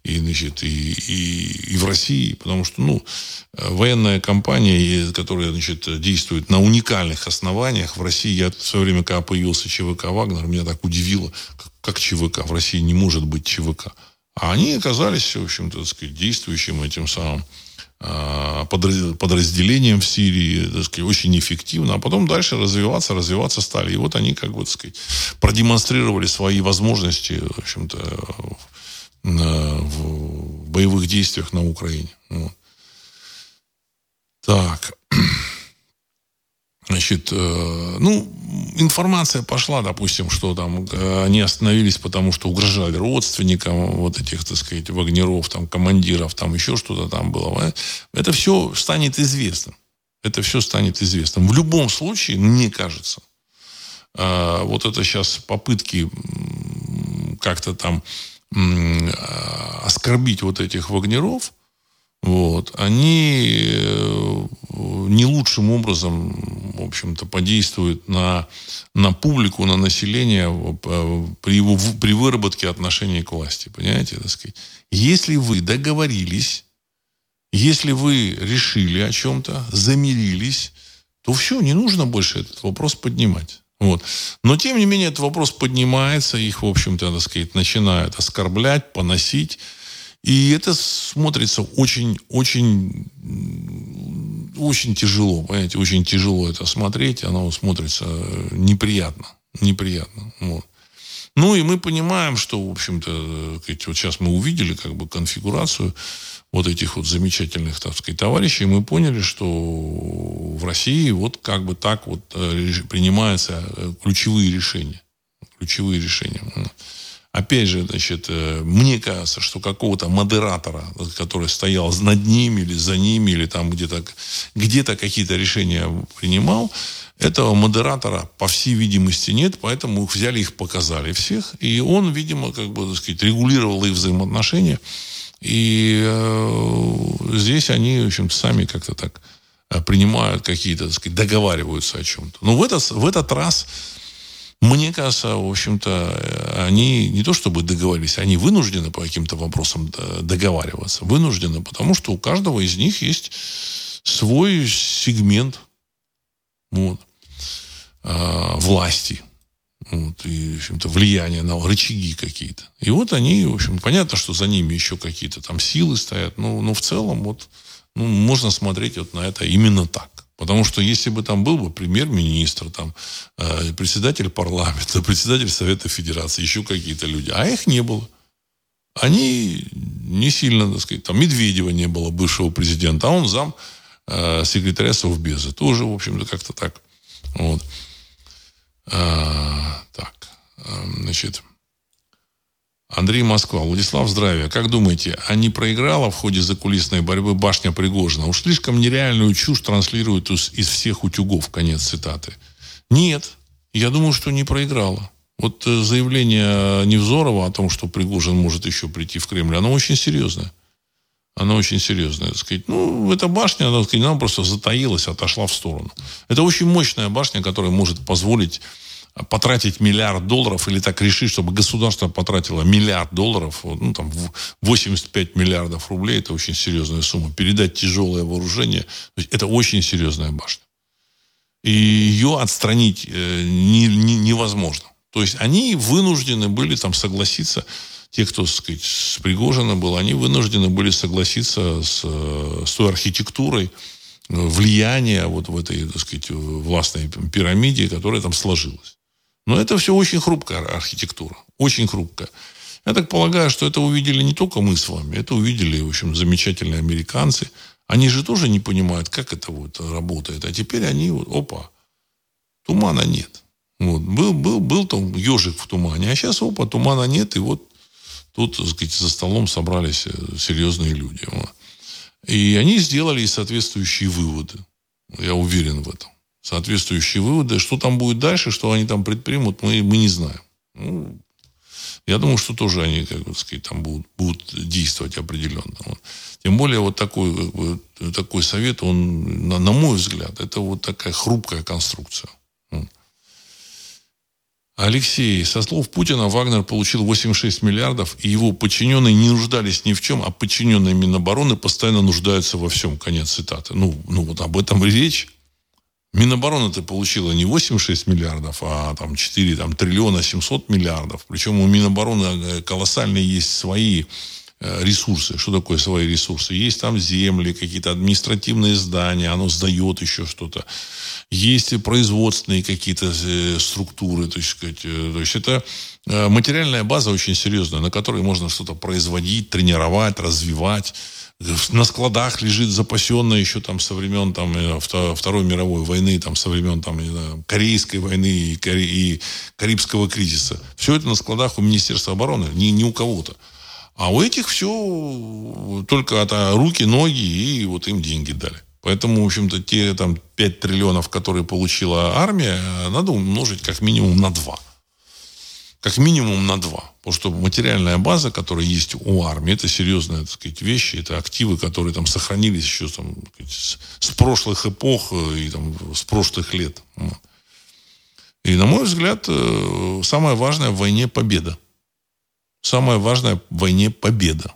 и, значит, и, и, и в России, потому что, ну, военная компания, которая, значит, действует на уникальных основаниях в России, я в свое время, когда появился ЧВК «Вагнер», меня так удивило, как, как ЧВК, в России не может быть ЧВК. А они оказались, в общем-то, так сказать, действующим этим самым а, подразделением в Сирии, так сказать, очень эффективно, а потом дальше развиваться, развиваться стали. И вот они, как бы, так сказать, продемонстрировали свои возможности, в общем-то, в боевых действиях на Украине. Вот. Так. Значит, э, ну, информация пошла, допустим, что там э, они остановились, потому что угрожали родственникам вот этих, так сказать, вагнеров, там, командиров, там еще что-то там было. Это все станет известным. Это все станет известным. В любом случае, мне кажется, э, вот это сейчас попытки как-то там оскорбить вот этих вагнеров – вот, они э, не лучшим образом, в общем-то, подействуют на, на публику, на население при, его, при выработке отношений к власти. Понимаете, так сказать? Если вы договорились, если вы решили о чем-то, замирились, то все, не нужно больше этот вопрос поднимать. Вот. Но, тем не менее, этот вопрос поднимается, их, в общем-то, так сказать, начинают оскорблять, поносить. И это смотрится очень, очень, тяжело, понимаете, очень тяжело это смотреть, оно смотрится неприятно, неприятно. Вот. Ну и мы понимаем, что, в общем-то, вот сейчас мы увидели как бы конфигурацию вот этих вот замечательных, так сказать, товарищей, мы поняли, что в России вот как бы так вот э, принимаются э, ключевые решения. Ключевые решения. Опять же, значит, э, мне кажется, что какого-то модератора, который стоял над ними или за ними, или там где-то где какие-то решения принимал, этого модератора, по всей видимости, нет, поэтому их взяли, их показали всех. И он, видимо, как бы, так сказать, регулировал их взаимоотношения. И э, здесь они, в общем сами как-то так э, принимают какие-то, так сказать, договариваются о чем-то. Но в этот, в этот раз мне кажется, в общем-то, они не то чтобы договорились, они вынуждены по каким-то вопросам договариваться. Вынуждены, потому что у каждого из них есть свой сегмент вот, э, власти. Вот, и, в общем-то, влияние на рычаги какие-то. И вот они, в общем, понятно, что за ними еще какие-то там силы стоят, но, но в целом вот ну, можно смотреть вот на это именно так. Потому что если бы там был бы премьер-министр, там, э, председатель парламента, председатель Совета Федерации, еще какие-то люди, а их не было. Они не сильно, так сказать, там Медведева не было, бывшего президента, а он зам э, секретаря Совбеза. Тоже, в общем-то, как-то так. Вот. А, так, э, значит, Андрей Москва. Владислав, здравия. Как думаете, а не проиграла в ходе закулисной борьбы башня Пригожина? Уж слишком нереальную чушь транслируют из, всех утюгов. Конец цитаты. Нет, я думаю, что не проиграла. Вот э, заявление Невзорова о том, что Пригожин может еще прийти в Кремль, оно очень серьезное. Оно очень серьезное. Сказать. Ну, эта башня, она, сказать, она просто затаилась, отошла в сторону. Это очень мощная башня, которая может позволить потратить миллиард долларов или так решить, чтобы государство потратило миллиард долларов, ну, там, 85 миллиардов рублей, это очень серьезная сумма. Передать тяжелое вооружение, это очень серьезная башня. И ее отстранить э, не, не, невозможно. То есть они вынуждены были там согласиться, те, кто, так сказать, с Пригожина был, они вынуждены были согласиться с, э, с той архитектурой, э, влияния вот в этой, так сказать, властной пирамиде, которая там сложилась. Но это все очень хрупкая архитектура. Очень хрупкая. Я так полагаю, что это увидели не только мы с вами, это увидели, в общем, замечательные американцы. Они же тоже не понимают, как это вот работает. А теперь они вот, опа, тумана нет. Вот, был, был, был там ежик в тумане, а сейчас, опа, тумана нет, и вот тут, так сказать, за столом собрались э, серьезные люди. И они сделали соответствующие выводы. Я уверен в этом. Соответствующие выводы. Что там будет дальше, что они там предпримут, мы, мы не знаем. Ну, я думаю, что тоже они, как бы сказать, там будут, будут действовать определенно. Вот. Тем более вот такой, такой совет, он, на, на мой взгляд, это вот такая хрупкая конструкция. Алексей, со слов Путина, Вагнер получил 86 миллиардов, и его подчиненные не нуждались ни в чем, а подчиненные Минобороны постоянно нуждаются во всем. Конец цитаты. Ну, ну вот об этом и речь. Минобороны-то получила не 86 миллиардов, а там 4 там, триллиона 700 миллиардов. Причем у Минобороны э, колоссальные есть свои э, ресурсы. Что такое свои ресурсы? Есть там земли, какие-то административные здания, оно сдает еще что-то есть и производственные какие-то э, структуры, есть, сказать, то есть это материальная база очень серьезная, на которой можно что-то производить, тренировать, развивать. На складах лежит запасенное еще там со времен там, Второй мировой войны, там, со времен там, знаю, Корейской войны и, Кори... и Карибского кризиса. Все это на складах у Министерства обороны, не, не у кого-то. А у этих все только от руки, ноги и вот им деньги дали. Поэтому, в общем-то, те там 5 триллионов, которые получила армия, надо умножить как минимум на 2. Как минимум на 2. Потому что материальная база, которая есть у армии, это серьезные так сказать, вещи, это активы, которые там сохранились еще там, с прошлых эпох и там, с прошлых лет. И, на мой взгляд, э, самое важное в войне победа. Самое важное в войне победа.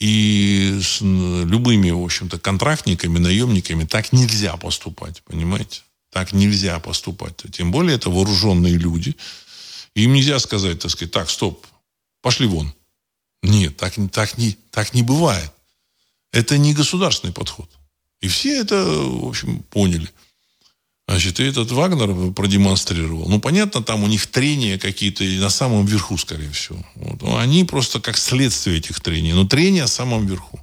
И с любыми, в общем-то, контрактниками, наемниками так нельзя поступать, понимаете? Так нельзя поступать. Тем более это вооруженные люди. Им нельзя сказать, так сказать, так, стоп, пошли вон. Нет, так, так, не, так не бывает. Это не государственный подход. И все это, в общем, поняли. Значит, и этот Вагнер продемонстрировал. Ну, понятно, там у них трения какие-то на самом верху, скорее всего. Вот. Ну, они просто как следствие этих трений. Но трения в самом верху.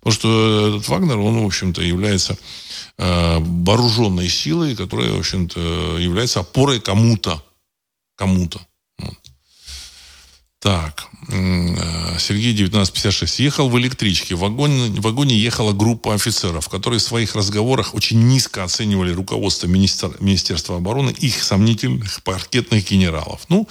Потому что этот Вагнер, он, в общем-то, является э, вооруженной силой, которая, в общем-то, является опорой кому-то. Кому-то. Так, э, Сергей 1956. Ехал в электричке. В вагоне, в вагоне ехала группа офицеров, которые в своих разговорах очень низко оценивали руководство министер, Министерства обороны, их сомнительных паркетных генералов. Ну,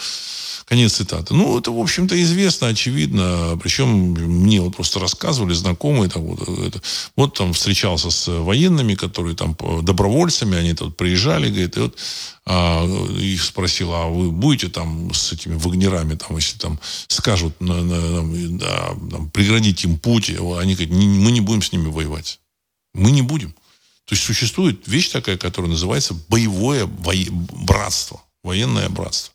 Конец цитаты. Ну, это, в общем-то, известно, очевидно. Причем мне вот просто рассказывали знакомые. Там, вот, это, вот там встречался с военными, которые там добровольцами, они тут приезжали, говорит, и вот а, их спросил, а вы будете там с этими вагнерами, там, если там скажут, на, на, да, там, преградить им путь, они говорят, мы не будем с ними воевать. Мы не будем. То есть существует вещь такая, которая называется боевое во... братство, военное братство.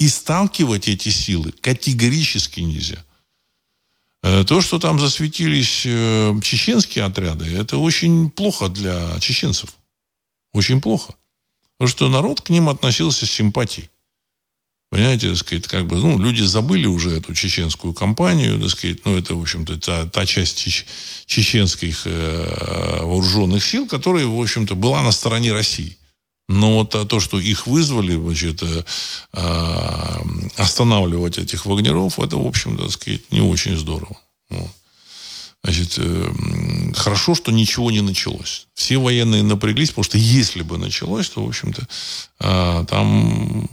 И сталкивать эти силы категорически нельзя. Э, то, что там засветились э, чеченские отряды, это очень плохо для чеченцев. Очень плохо. Потому что народ к ним относился с симпатией. Понимаете, так сказать, как бы, ну, люди забыли уже эту чеченскую кампанию, так сказать, ну, это, в общем-то, та, та часть чеч, чеченских э, вооруженных сил, которая, в общем-то, была на стороне России. Но вот то, что их вызвали, значит, э, а, останавливать этих вагнеров, это, в общем, так сказать, не очень здорово. Вот. Значит, э, хорошо, что ничего не началось. Все военные напряглись, потому что если бы началось, то, в общем-то, а, там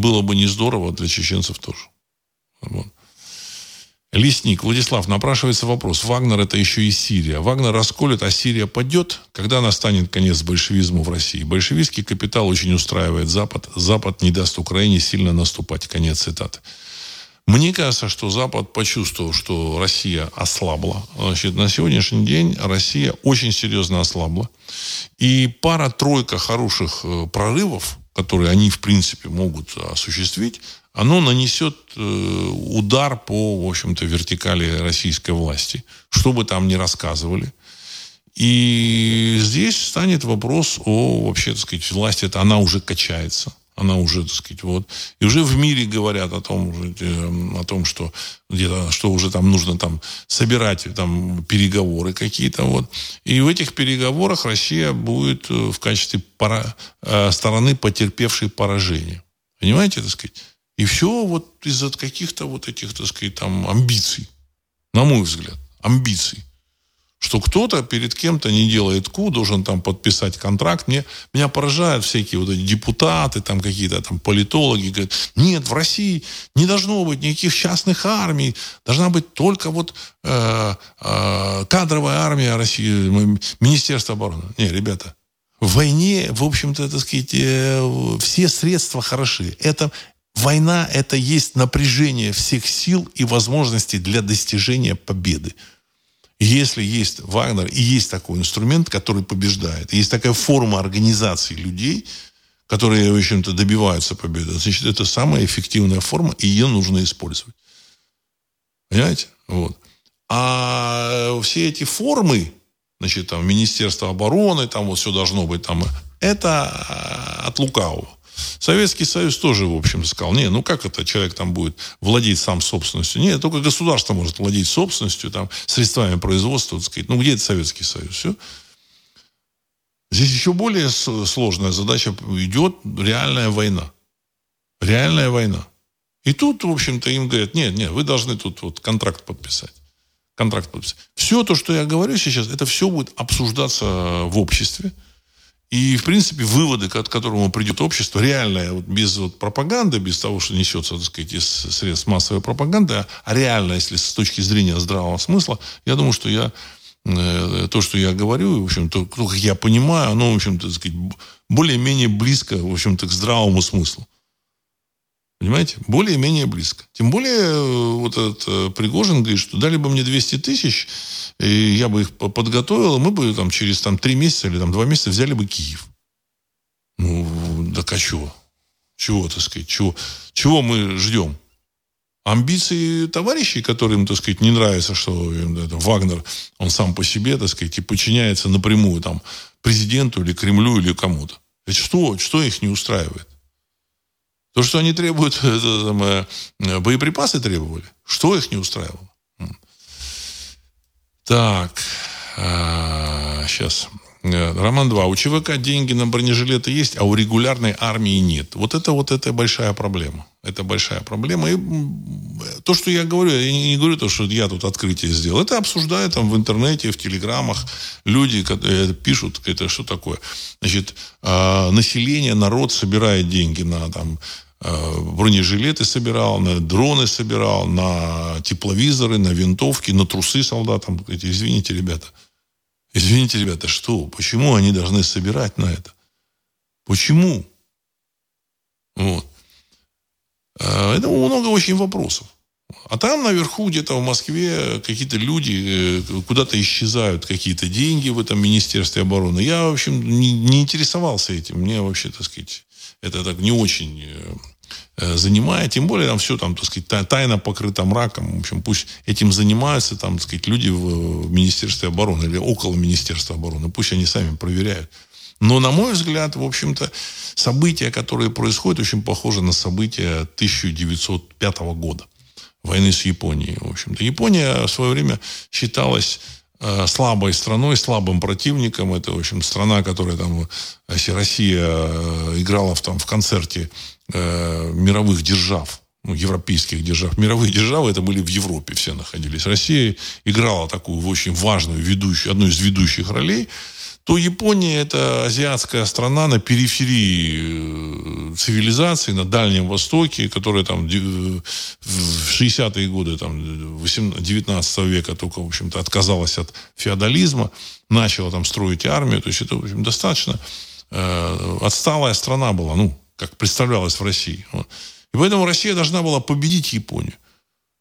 было бы не здорово для чеченцев тоже. Вот. Лесник, Владислав, напрашивается вопрос. Вагнер это еще и Сирия. Вагнер расколет, а Сирия падет. Когда настанет конец большевизму в России? Большевистский капитал очень устраивает Запад. Запад не даст Украине сильно наступать. Конец цитаты. Мне кажется, что Запад почувствовал, что Россия ослабла. Значит, на сегодняшний день Россия очень серьезно ослабла. И пара-тройка хороших э, прорывов, которые они, в принципе, могут осуществить, оно нанесет э, удар по, в общем-то, вертикали российской власти, что бы там ни рассказывали. И здесь станет вопрос о, вообще, так сказать, власти, это она уже качается. Она уже, так сказать, вот. И уже в мире говорят о том, э, о том что где-то, что уже там нужно там собирать там переговоры какие-то вот. И в этих переговорах Россия будет э, в качестве пара, стороны, потерпевшей поражение. Понимаете, так сказать? И все вот из-за каких-то вот этих, так сказать, там амбиций. На мой взгляд, амбиций. что кто-то перед кем-то не делает ку, должен там подписать контракт. Мне, меня поражают всякие вот эти депутаты, там какие-то там политологи, говорят, нет, в России не должно быть никаких частных армий, должна быть только вот э, э, кадровая армия России, Министерство обороны. Не, ребята, в войне, в общем-то, так сказать, э, все средства хороши. Это война, это есть напряжение всех сил и возможностей для достижения победы. Если есть Вагнер и есть такой инструмент, который побеждает, есть такая форма организации людей, которые, в общем-то, добиваются победы, значит, это самая эффективная форма, и ее нужно использовать. Понимаете? Вот. А все эти формы, значит, там, Министерство обороны, там вот все должно быть, там, это от лукавого. Советский Союз тоже, в общем, сказал, не, ну как это человек там будет владеть сам собственностью? Нет, только государство может владеть собственностью, там, средствами производства, так сказать. Ну, где это Советский Союз? Все. Здесь еще более сложная задача. Идет реальная война. Реальная война. И тут, в общем-то, им говорят, нет, нет, вы должны тут вот контракт подписать. Контракт подписать. Все то, что я говорю сейчас, это все будет обсуждаться в обществе. И, в принципе, выводы, к которому придет общество, реальное, вот без вот пропаганды, без того, что несется, так сказать, из средств массовой пропаганды, а, реально, если с точки зрения здравого смысла, я думаю, что я э, то, что я говорю, в общем, то, как я понимаю, оно, в общем-то, более-менее близко, в общем-то, к здравому смыслу. Понимаете? Более-менее близко. Тем более, э, вот этот э, Пригожин говорит, что дали бы мне 200 тысяч, и я бы их подготовил, мы бы там через там, 3 месяца или там, 2 месяца взяли бы Киев. Ну, так а чего? Чего, так сказать, чего, чего мы ждем? Амбиции товарищей, которым, так сказать, не нравится, что это, Вагнер, он сам по себе, так сказать, и подчиняется напрямую там президенту или Кремлю или кому-то. Ведь что, что их не устраивает? То, что они требуют, это, там, э, боеприпасы требовали, что их не устраивало? Так, сейчас. Э, Роман 2. У ЧВК деньги на бронежилеты есть, а у регулярной армии нет. Вот это вот это большая проблема. Это большая проблема. И то, что я говорю, я не, говорю то, что я тут открытие сделал. Это обсуждают там в интернете, в телеграммах. Люди которые пишут, это что такое. Значит, э, население, народ собирает деньги на там э, бронежилеты собирал, на дроны собирал, на тепловизоры, на винтовки, на трусы солдатам. Извините, ребята. Извините, ребята, что? Почему они должны собирать на это? Почему? Вот. А, это много очень вопросов. А там наверху, где-то в Москве, какие-то люди, э, куда-то исчезают какие-то деньги в этом Министерстве обороны. Я, в общем, не, не интересовался этим. Мне вообще, так сказать, это так не очень э, Э, занимает, тем более там все там, так сказать, тайно покрыто мраком. В общем, пусть этим занимаются там, так сказать, люди в Министерстве обороны или около Министерства обороны. Пусть они сами проверяют. Но, на мой взгляд, в общем-то, события, которые происходят, очень похожи на события 1905 года. Войны с Японией, в общем-то. Япония в свое время считалась слабой страной, слабым противником. Это, в общем, страна, которая там, если Россия э, играла в, там, в концерте э, мировых держав, ну, европейских держав. Мировые державы это были в Европе все находились. Россия играла такую очень важную, ведущую, одну из ведущих ролей то Япония это азиатская страна на периферии э, цивилизации, на Дальнем Востоке, которая там в 60-е годы там, 19 века только, в общем-то, отказалась от феодализма, начала там строить армию. То есть это, в общем, достаточно э, отсталая страна была, ну, как представлялось в России. И поэтому Россия должна была победить Японию.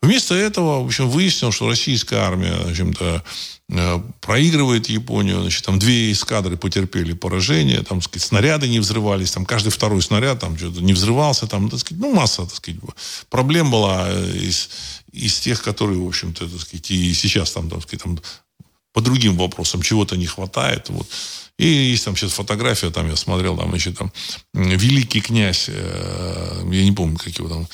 Вместо этого, в общем, выяснилось, что российская армия, в общем-то, э, проигрывает Японию. Значит, там две эскадры потерпели поражение, там, сказать, снаряды не взрывались, там каждый второй снаряд там что-то не взрывался, там, так сказать, ну, масса, так сказать, проблем была э, из, из тех, которые, в общем-то, так сказать, и сейчас там, так сказать, там, по другим вопросам чего-то не хватает. Вот. И есть там сейчас фотография, там я смотрел, там еще там великий князь, э, я не помню, как его там,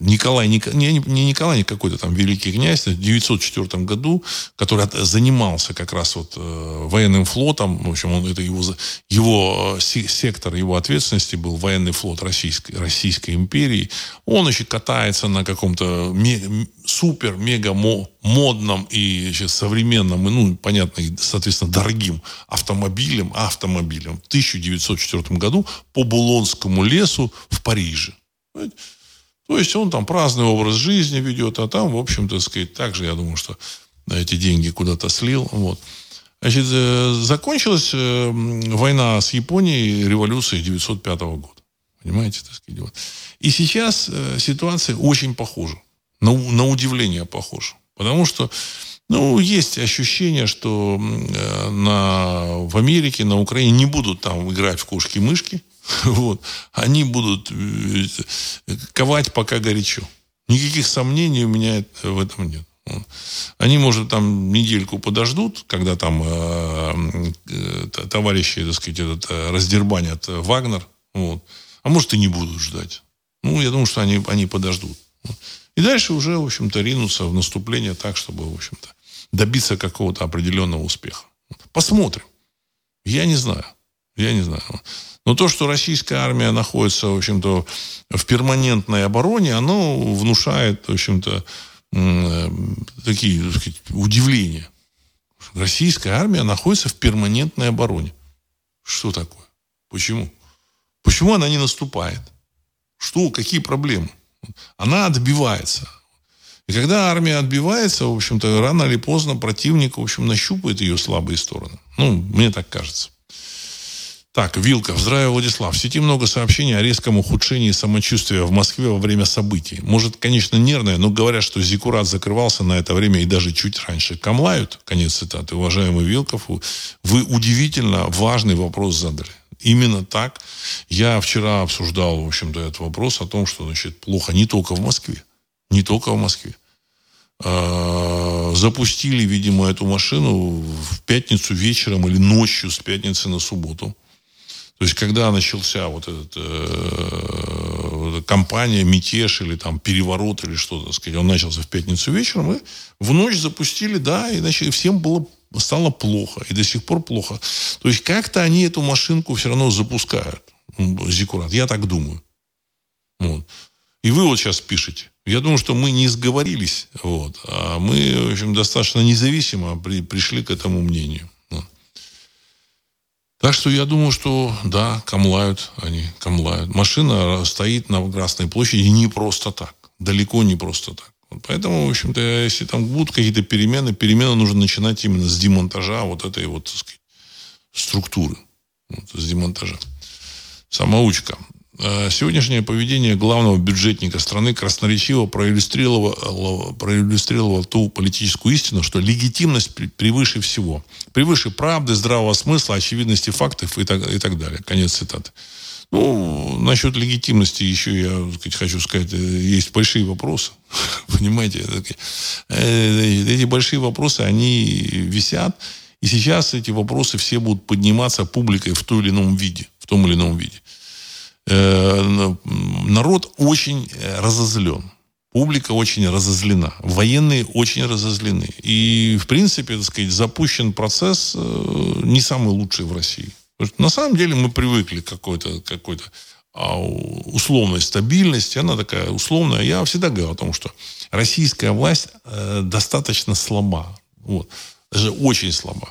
Николай, не, не Николай, не какой-то там великий князь, в 904 году, который занимался как раз вот э, военным флотом, в общем, он, это его, его сектор, его ответственности был военный флот Российской, Российской империи. Он еще катается на каком-то супер, мега модном и сейчас современном, и, ну, понятно, соответственно, дорогим автомобилем, автомобилем в 1904 году по Булонскому лесу в Париже. То есть он там праздный образ жизни ведет, а там, в общем-то, сказать, также, я думаю, что эти деньги куда-то слил. Вот. Значит, э, закончилась э, война с Японией революцией 905 года. Понимаете, так сказать. Вот. И сейчас э, ситуация очень похожа. На, на удивление похожа. Потому что ну, есть ощущение, что на, в Америке, на Украине не будут там играть в кошки-мышки. Вот. Они будут э, ковать пока горячо. Никаких сомнений у меня в этом нет. Они, может, там недельку подождут, когда там э, э, товарищи, так сказать, этот, э, раздербанят Вагнер. Вот. А может, и не будут ждать. Ну, я думаю, что они, они подождут. И дальше уже, в общем-то, ринуться в наступление так, чтобы, в общем-то, добиться какого-то определенного успеха. Посмотрим. Я не знаю. Я не знаю. Но то, что российская армия находится, в общем-то, в перманентной обороне, оно внушает, в общем-то, э, такие, так сказать, удивления. Российская армия находится в перманентной обороне. Что такое? Почему? Почему она не наступает? Что? Какие проблемы? Она отбивается. И когда армия отбивается, в общем-то, рано или поздно противник, в общем, нащупает ее слабые стороны. Ну, мне так кажется. Так, Вилков. Здравия, Владислав. В сети много сообщений о резком ухудшении самочувствия в Москве во время событий. Может, конечно, нервное, но говорят, что Зикурат закрывался на это время и даже чуть раньше. Камлают, конец цитаты. Уважаемый Вилков, вы удивительно важный вопрос задали. Именно так. Я вчера обсуждал, в общем-то, этот вопрос о том, что, значит, плохо не только в Москве. Не только в Москве. А, запустили, видимо, эту машину в пятницу вечером или ночью с пятницы на субботу то есть, когда начался вот этот э, кампания, мятеж или там переворот или что-то, сказать, он начался в пятницу вечером, и в ночь запустили, да, и значит, всем было стало плохо, и до сих пор плохо. То есть, как-то они эту машинку все равно запускают, Зикурат, я так думаю. Вот. И вы вот сейчас пишете. Я думаю, что мы не сговорились, вот, а мы, в общем, достаточно независимо при, пришли к этому мнению. Так что я думаю, что да, камлают они, камлают. Машина стоит на Красной площади не просто так. Далеко не просто так. Поэтому, в общем-то, если там будут какие-то перемены, перемены нужно начинать именно с демонтажа вот этой вот, так сказать, структуры. Вот, с демонтажа. Самоучка. Э, сегодняшнее поведение главного бюджетника страны красноречиво проиллюстрировало, проиллюстрировало ту политическую истину, что легитимность превыше всего. Превыше правды, здравого смысла, очевидности фактов и так, и так далее. Конец цитаты. Ну, насчет легитимности еще я сказать, хочу сказать, э, есть большие вопросы. Понимаете? Э, эти большие вопросы, они висят. И сейчас эти вопросы все будут подниматься публикой в том или ином виде. В том или ином виде. Э, народ очень э, разозлен. Публика очень разозлена. Военные очень разозлены. И, в принципе, так сказать, запущен процесс э, не самый лучший в России. На самом деле мы привыкли к какой-то какой а, условной стабильности. Она такая условная. Я всегда говорю о том, что российская власть достаточно слаба. Вот. Даже очень слаба.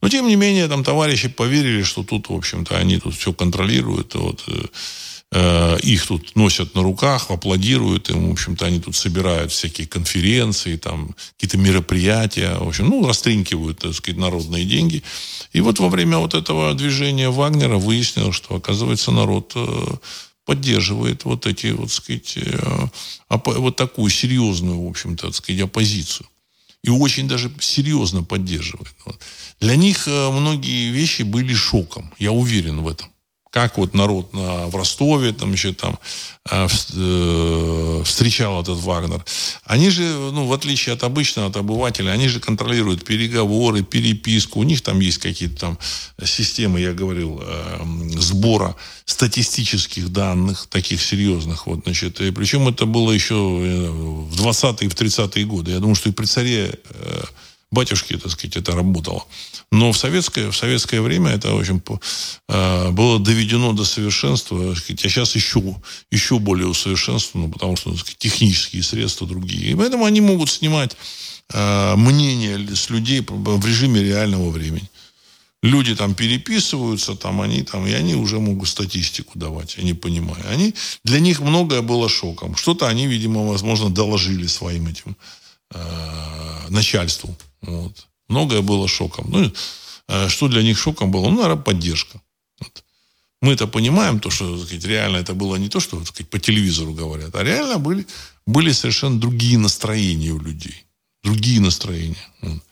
Но, тем не менее, там товарищи поверили, что тут, в общем-то, они тут все контролируют. Вот, э, э, их тут носят на руках, аплодируют им, в общем-то, они тут собирают всякие конференции, там, какие-то мероприятия, в общем, ну, растринкивают, так сказать, народные деньги. И вот во время вот этого движения Вагнера выяснилось, что, оказывается, народ э, поддерживает вот эти, вот, сказать, э, вот такую серьезную, в общем-то, так сказать, оппозицию и очень даже серьезно поддерживает. Для них э, многие вещи были шоком, я уверен в этом. Как вот народ на, в Ростове, там еще там, э, э, встречал этот Вагнер. Они же, ну, в отличие от обычного, от обывателя, они же контролируют переговоры, переписку. У них там есть какие-то там системы, я говорил, э, сбора статистических данных, таких серьезных. Вот, значит, и причем это было еще э, в 20-е, в 30-е годы. Я думаю, что и при царе э, батюшки, так сказать, это работало. Но в советское, в советское время это, в общем, э, было доведено до совершенства, сказать, а сейчас еще, еще более усовершенствовано, потому что сказать, технические средства другие. И поэтому они могут снимать э, мнение с людей в режиме реального времени. Люди там переписываются, там они там, и они уже могут статистику давать, я не понимаю. Они, для них многое было шоком. Что-то они, видимо, возможно, доложили своим этим э, начальству. Вот. Многое было шоком. Ну, э, что для них шоком было? Ну, наверное, поддержка. Вот. Мы это понимаем, то, что сказать, реально это было не то, что сказать, по телевизору говорят, а реально были, были совершенно другие настроения у людей. Другие настроения. Вот.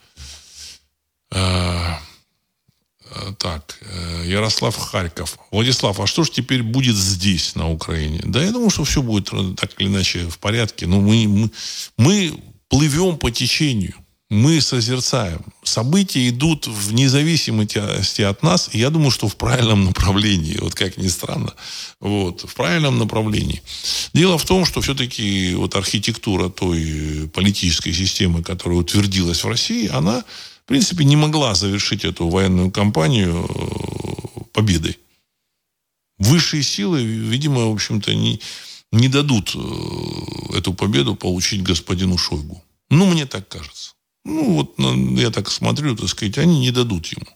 А, так, Ярослав Харьков. Владислав, а что же теперь будет здесь, на Украине? Да, я думаю, что все будет так или иначе в порядке. Но мы, мы, мы плывем по течению мы созерцаем. События идут в независимости от нас, и я думаю, что в правильном направлении, вот как ни странно, вот, в правильном направлении. Дело в том, что все-таки вот архитектура той политической системы, которая утвердилась в России, она, в принципе, не могла завершить эту военную кампанию э, победой. Высшие силы, видимо, в общем-то, не, не дадут э, эту победу получить господину Шойгу. Ну, мне так кажется. Ну, вот ну, я так смотрю, так сказать, они не дадут ему.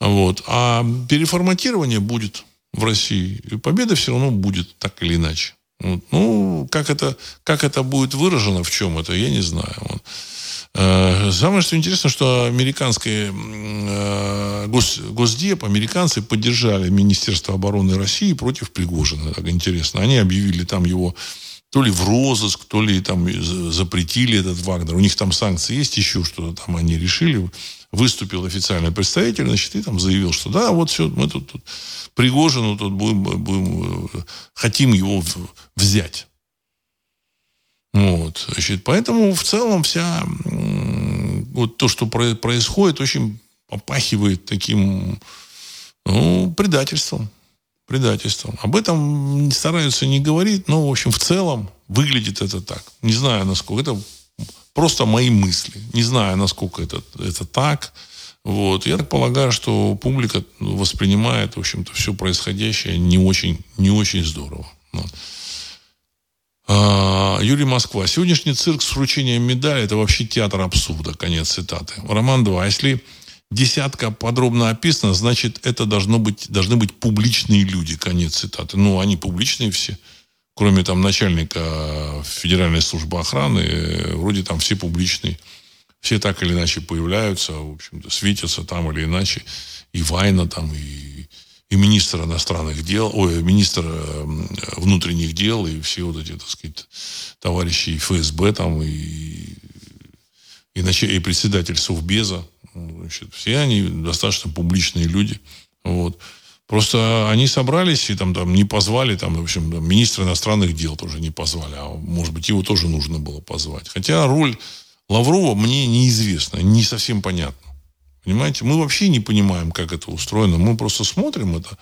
Вот. А переформатирование будет в России. И победа все равно будет так или иначе. Вот. Ну, как это, как это будет выражено, в чем это, я не знаю. Вот. Э, самое что интересно, что американские э, гос, Госдеп, американцы поддержали Министерство обороны России против Пригожина. Так интересно. Они объявили там его то ли в розыск, то ли там запретили этот Вагнер. У них там санкции есть, еще что-то там они решили. Выступил официальный представитель, значит, и там заявил, что да, вот все, мы тут, тут Пригожину тут будем, будем, хотим его взять. Вот, значит, поэтому в целом вся вот то, что происходит, очень попахивает таким ну, предательством предательством. Об этом стараются не говорить, но, в общем, в целом выглядит это так. Не знаю, насколько. Это просто мои мысли. Не знаю, насколько это, это так. Вот. Я так полагаю, что публика воспринимает, в общем-то, все происходящее не очень, не очень здорово. Вот. А, Юрий Москва. Сегодняшний цирк с вручением медали – это вообще театр абсурда. Конец цитаты. Роман 2. Если десятка подробно описано, значит, это должно быть, должны быть публичные люди. Конец цитаты. Ну, они публичные все. Кроме там начальника Федеральной службы охраны, вроде там все публичные. Все так или иначе появляются, в общем-то, светятся там или иначе. И Вайна там, и, и министр иностранных дел, ой, министр внутренних дел, и все вот эти, так сказать, товарищи ФСБ там, и, и, и председатель Совбеза, Значит, все они достаточно публичные люди. Вот. Просто они собрались и там, там не позвали, там, в общем, там, министра иностранных дел тоже не позвали. А может быть, его тоже нужно было позвать. Хотя роль Лаврова мне неизвестна, не совсем понятна. Понимаете, мы вообще не понимаем, как это устроено. Мы просто смотрим это,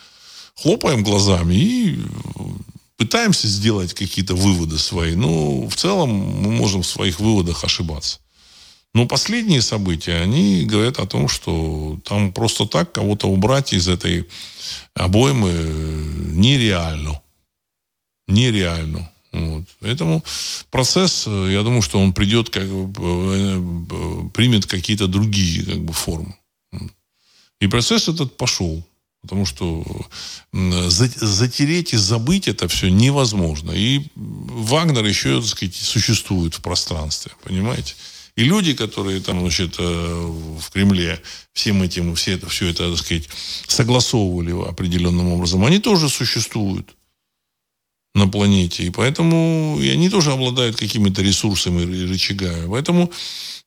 хлопаем глазами и пытаемся сделать какие-то выводы свои. Но в целом мы можем в своих выводах ошибаться. Но последние события, они говорят о том, что там просто так кого-то убрать из этой обоймы нереально. Нереально. Вот. Поэтому процесс, я думаю, что он придет, как бы, примет какие-то другие как бы, формы. И процесс этот пошел. Потому что затереть и забыть это все невозможно. И Вагнер еще, так сказать, существует в пространстве. Понимаете? И люди, которые там, значит, э, в Кремле всем этим, все это, все это, так сказать, согласовывали определенным образом, они тоже существуют на планете. И поэтому и они тоже обладают какими-то ресурсами и рычагами. Поэтому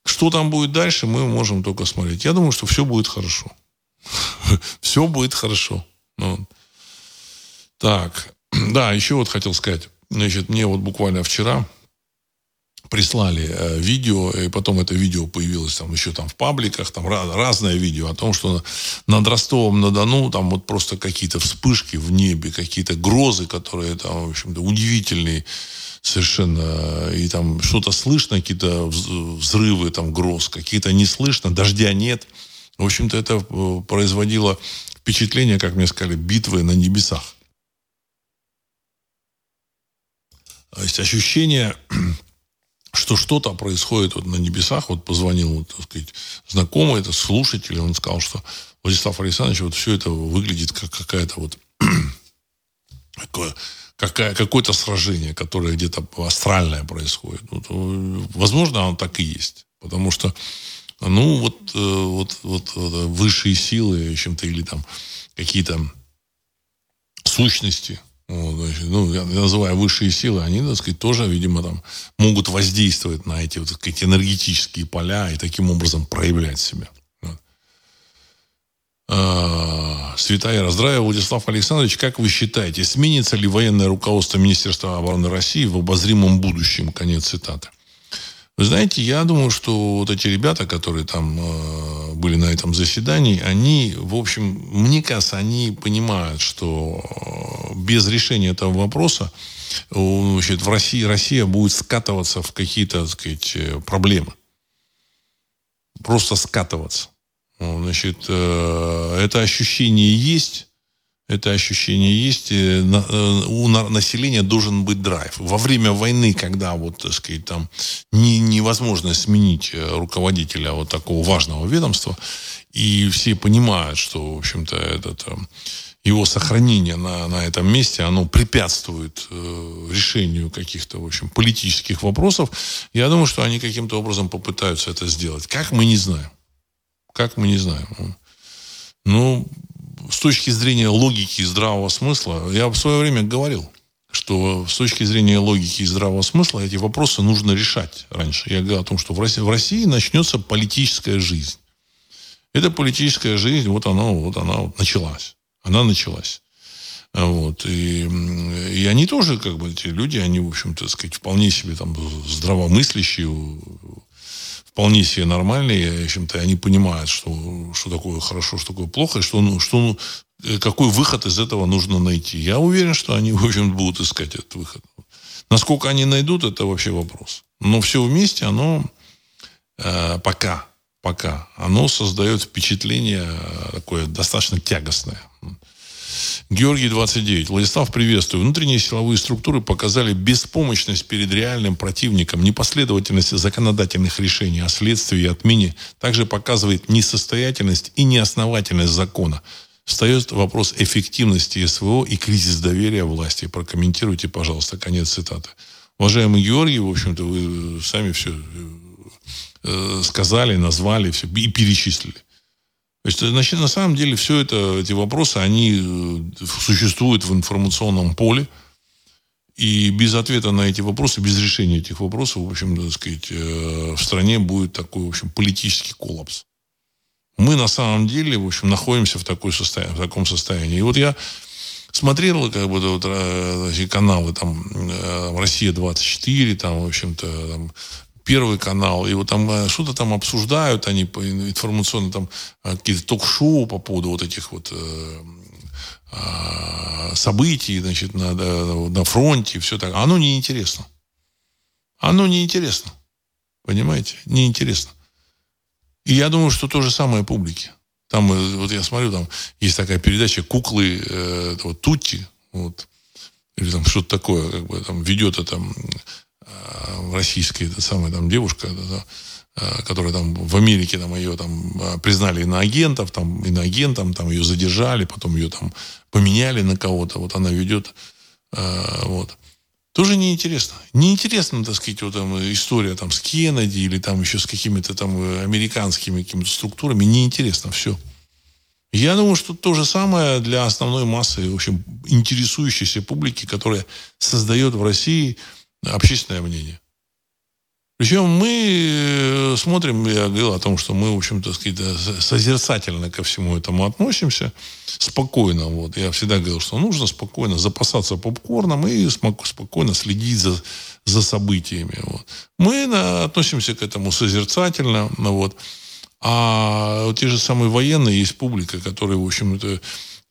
что там будет дальше, мы можем только смотреть. Я думаю, что все будет хорошо. Все будет хорошо. Ну, так, да, еще вот хотел сказать. Значит, мне вот буквально вчера прислали э, видео, и потом это видео появилось там еще там в пабликах, там раз, разное видео о том, что над Ростовом-на-Дону там вот просто какие-то вспышки в небе, какие-то грозы, которые там, в общем-то, удивительные совершенно, и там что-то слышно, какие-то взрывы там гроз, какие-то не слышно, дождя нет. В общем-то, это э, производило впечатление, как мне сказали, битвы на небесах. То есть ощущение что что-то происходит вот на небесах. Вот позвонил, вот, так сказать, знакомый, это слушатель, он сказал, что Владислав Александрович, вот все это выглядит как какая-то вот какое, какая, какое-то сражение, которое где-то астральное происходит. Вот, возможно, оно так и есть. Потому что, ну, вот, э, вот, вот, вот высшие силы, чем-то, или там какие-то сущности, вот, значит, ну, я, называю высшие силы, они, так сказать, тоже, видимо, там могут воздействовать на эти, вот, так сказать, энергетические поля и таким образом проявлять себя. Вот. А, Святая Раздраева Владислав Александрович, как вы считаете, сменится ли военное руководство Министерства обороны России в обозримом будущем? Конец цитаты. Вы знаете, я думаю, что вот эти ребята, которые там э, были на этом заседании, они, в общем, мне кажется, они понимают, что э, без решения этого вопроса значит, в России Россия будет скатываться в какие-то, так сказать, э, проблемы. Просто скатываться. Значит, э, это ощущение есть, это ощущение есть. Э, у населения должен быть драйв. Во время войны, когда вот, так сказать, там не, невозможно сменить э, руководителя вот такого важного ведомства, и все понимают, что, в общем-то, этот, его сохранение на, на этом месте, оно препятствует э, решению каких-то, в общем, политических вопросов, я думаю, что они каким-то образом попытаются это сделать. Как, мы не знаем. Как, мы не знаем. Ну, с точки зрения логики и здравого смысла, я в свое время говорил, что с точки зрения логики и здравого смысла эти вопросы нужно решать раньше. Я говорил о том, что в России, в России начнется политическая жизнь. Эта политическая жизнь, вот она, вот она вот началась. Она началась. Вот. И, и они тоже, как бы, эти люди, они, в общем-то, сказать, вполне себе там здравомыслящие, вполне себе нормальные, в общем-то, они понимают, что, что такое хорошо, что такое плохо, и что, что, э, какой выход из этого нужно найти. Я уверен, что они, в общем, будут искать этот выход. Насколько они найдут, это вообще вопрос. Но все вместе, оно э, пока, пока, оно создает впечатление э, такое достаточно тягостное. Георгий 29. Владислав, приветствую. Внутренние силовые структуры показали беспомощность перед реальным противником. Непоследовательность законодательных решений о следствии и отмене также показывает несостоятельность и неосновательность закона. Встает вопрос эффективности СВО и кризис доверия власти. Прокомментируйте, пожалуйста. Конец цитаты. Уважаемый Георгий, в общем-то, вы сами все э, сказали, назвали все и перечислили. То есть, значит, на самом деле все это, эти вопросы, они э, существуют в информационном поле. И без ответа на эти вопросы, без решения этих вопросов, в общем, так сказать, э, в стране будет такой, в общем, политический коллапс. Мы на самом деле, в общем, находимся в, такой состоянии, в таком состоянии. И вот я смотрел как бы вот, э, каналы там Россия 24, там, в общем-то, там, Первый канал, и вот там э, что-то там обсуждают, они информационно там э, какие-то ток-шоу по поводу вот этих вот э, э, событий, значит, на, на фронте, все так. Оно неинтересно. Оно неинтересно. Понимаете? Неинтересно. И я думаю, что то же самое публике. Там, вот я смотрю, там есть такая передача «Куклы», э, вот, Тутти, вот, или там что-то такое, как бы там ведет это Э, российская эта самая там девушка, э, которая там в Америке там ее там э, признали иноагентов, там иноагентом, там ее задержали, потом ее там поменяли на кого-то, вот она ведет, вот. Тоже неинтересно. Неинтересно, так сказать, вот там история там с Кеннеди или там еще с какими-то там американскими какими-то структурами. Неинтересно все. Я думаю, что то же самое для основной массы, в общем, интересующейся публики, которая создает в России общественное мнение. Причем мы э, смотрим, я говорил о том, что мы, в общем-то, созерцательно ко всему этому относимся, спокойно. Вот. Я всегда говорил, что нужно спокойно запасаться попкорном и спокойно следить за, за событиями. Вот. Мы на, относимся к этому созерцательно. Вот. А те же самые военные, есть публика, которая, в общем-то,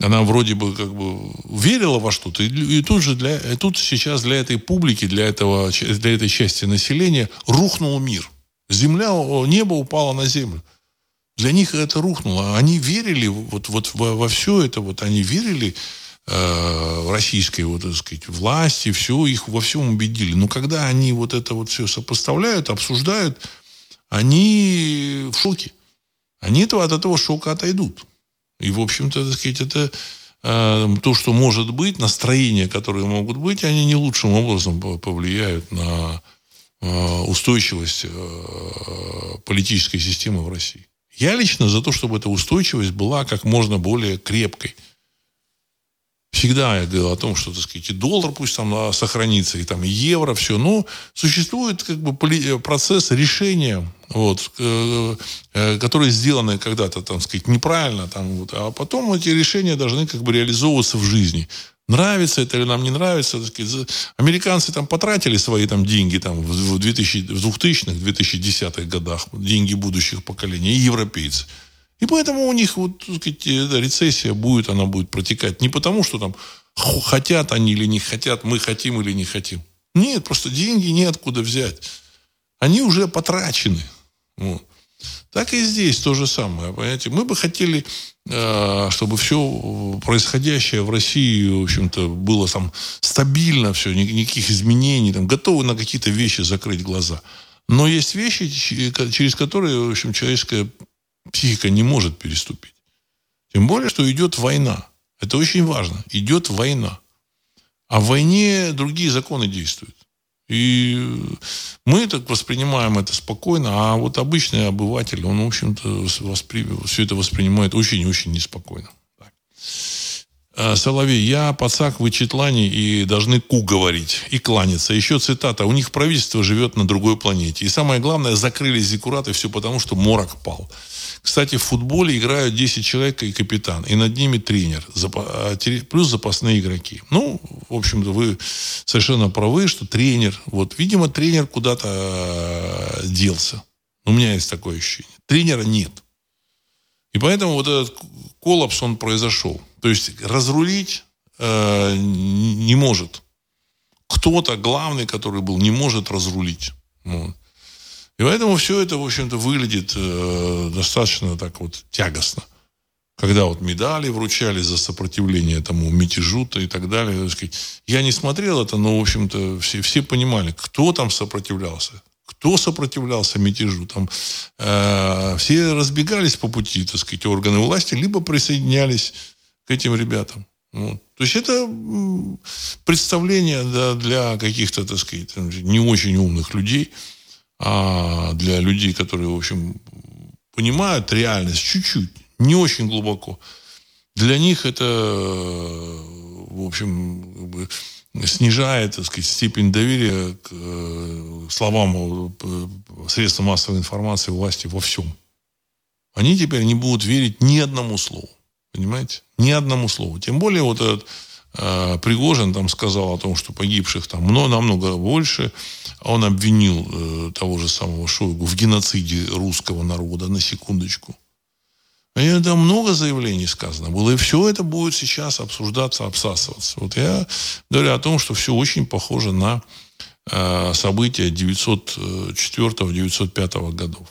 она вроде бы как бы верила во что-то, и, и тут же для, и тут сейчас для этой публики, для, этого, для этой части населения рухнул мир. Земля, небо упало на землю. Для них это рухнуло. Они верили вот, вот во, во все это, вот они верили э, российской, вот, так сказать, власти, все, их во всем убедили. Но когда они вот это вот все сопоставляют, обсуждают, они в шоке. Они этого, от этого шока отойдут. И, в общем-то, так сказать, это э, то, что может быть, настроения, которые могут быть, они не лучшим образом повлияют на э, устойчивость э, политической системы в России. Я лично за то, чтобы эта устойчивость была как можно более крепкой – Всегда я говорил о том, что, так сказать, и доллар пусть там а, сохранится, и там и евро, все. Но существует как бы процесс решения, вот, э, э, которые сделаны когда-то, там, сказать, неправильно, там, вот, а потом эти решения должны как бы реализовываться в жизни. Нравится это или нам не нравится. Сказать, американцы там потратили свои там деньги там, в 2000, в 2000-х, 2010-х годах, деньги будущих поколений, и европейцы. И поэтому у них вот, так сказать, рецессия будет, она будет протекать. Не потому, что там хотят они или не хотят, мы хотим или не хотим. Нет, просто деньги неоткуда взять. Они уже потрачены. Вот. Так и здесь то же самое. Понимаете? Мы бы хотели, э, чтобы все происходящее в России, в общем-то, было там стабильно все, никаких изменений, там, готовы на какие-то вещи закрыть глаза. Но есть вещи, через которые, в общем, человеческое психика не может переступить. Тем более, что идет война. Это очень важно. Идет война. А в войне другие законы действуют. И мы так воспринимаем это спокойно, а вот обычный обыватель, он, в общем-то, воспри... все это воспринимает очень-очень неспокойно. А, Соловей, я пацак в Ичетлане и должны ку говорить и кланяться. Еще цитата. У них правительство живет на другой планете. И самое главное, закрыли зиккураты все потому, что морок пал. Кстати, в футболе играют 10 человек и капитан, и над ними тренер, а, плюс запасные игроки. Ну, в общем-то, вы совершенно правы, что тренер, вот, видимо, тренер куда-то э, делся. У меня есть такое ощущение. Тренера нет. И поэтому вот этот коллапс, он произошел. То есть разрулить э, не может. Кто-то главный, который был, не может разрулить. Вот. И поэтому все это, в общем-то, выглядит э, достаточно так вот тягостно. Когда вот медали вручали за сопротивление этому мятежу-то и так далее. Я не смотрел это, но, в общем-то, все, все понимали, кто там сопротивлялся. Кто сопротивлялся мятежу? Там э, все разбегались по пути, так сказать, органы власти, либо присоединялись к этим ребятам. Вот. То есть это представление да, для каких-то, так сказать, не очень умных людей – а для людей, которые, в общем, понимают реальность чуть-чуть, не очень глубоко, для них это, в общем, снижает, так сказать, степень доверия к э, словам средств массовой информации власти во всем. Они теперь не будут верить ни одному слову. Понимаете? Ни одному слову. Тем более вот этот Пригожин там сказал о том, что погибших там много, намного больше. Он обвинил э, того же самого Шойгу в геноциде русского народа, на секундочку. И там много заявлений сказано было, и все это будет сейчас обсуждаться, обсасываться. Вот я говорю о том, что все очень похоже на э, события 904-905 годов.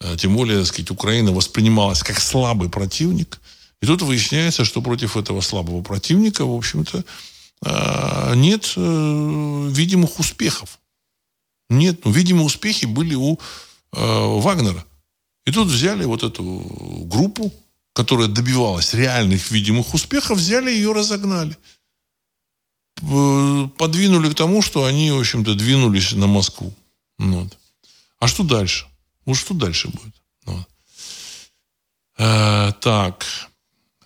Э, тем более, так сказать, Украина воспринималась как слабый противник. И тут выясняется, что против этого слабого противника, в общем-то, э, нет э, видимых успехов. Нет, ну, видимо, успехи были у э, Вагнера. И тут взяли вот эту группу, которая добивалась реальных видимых успехов, взяли ее разогнали. Подвинули к тому, что они, в общем-то, двинулись на Москву. Вот. А что дальше? Вот что дальше будет? Вот. А, так,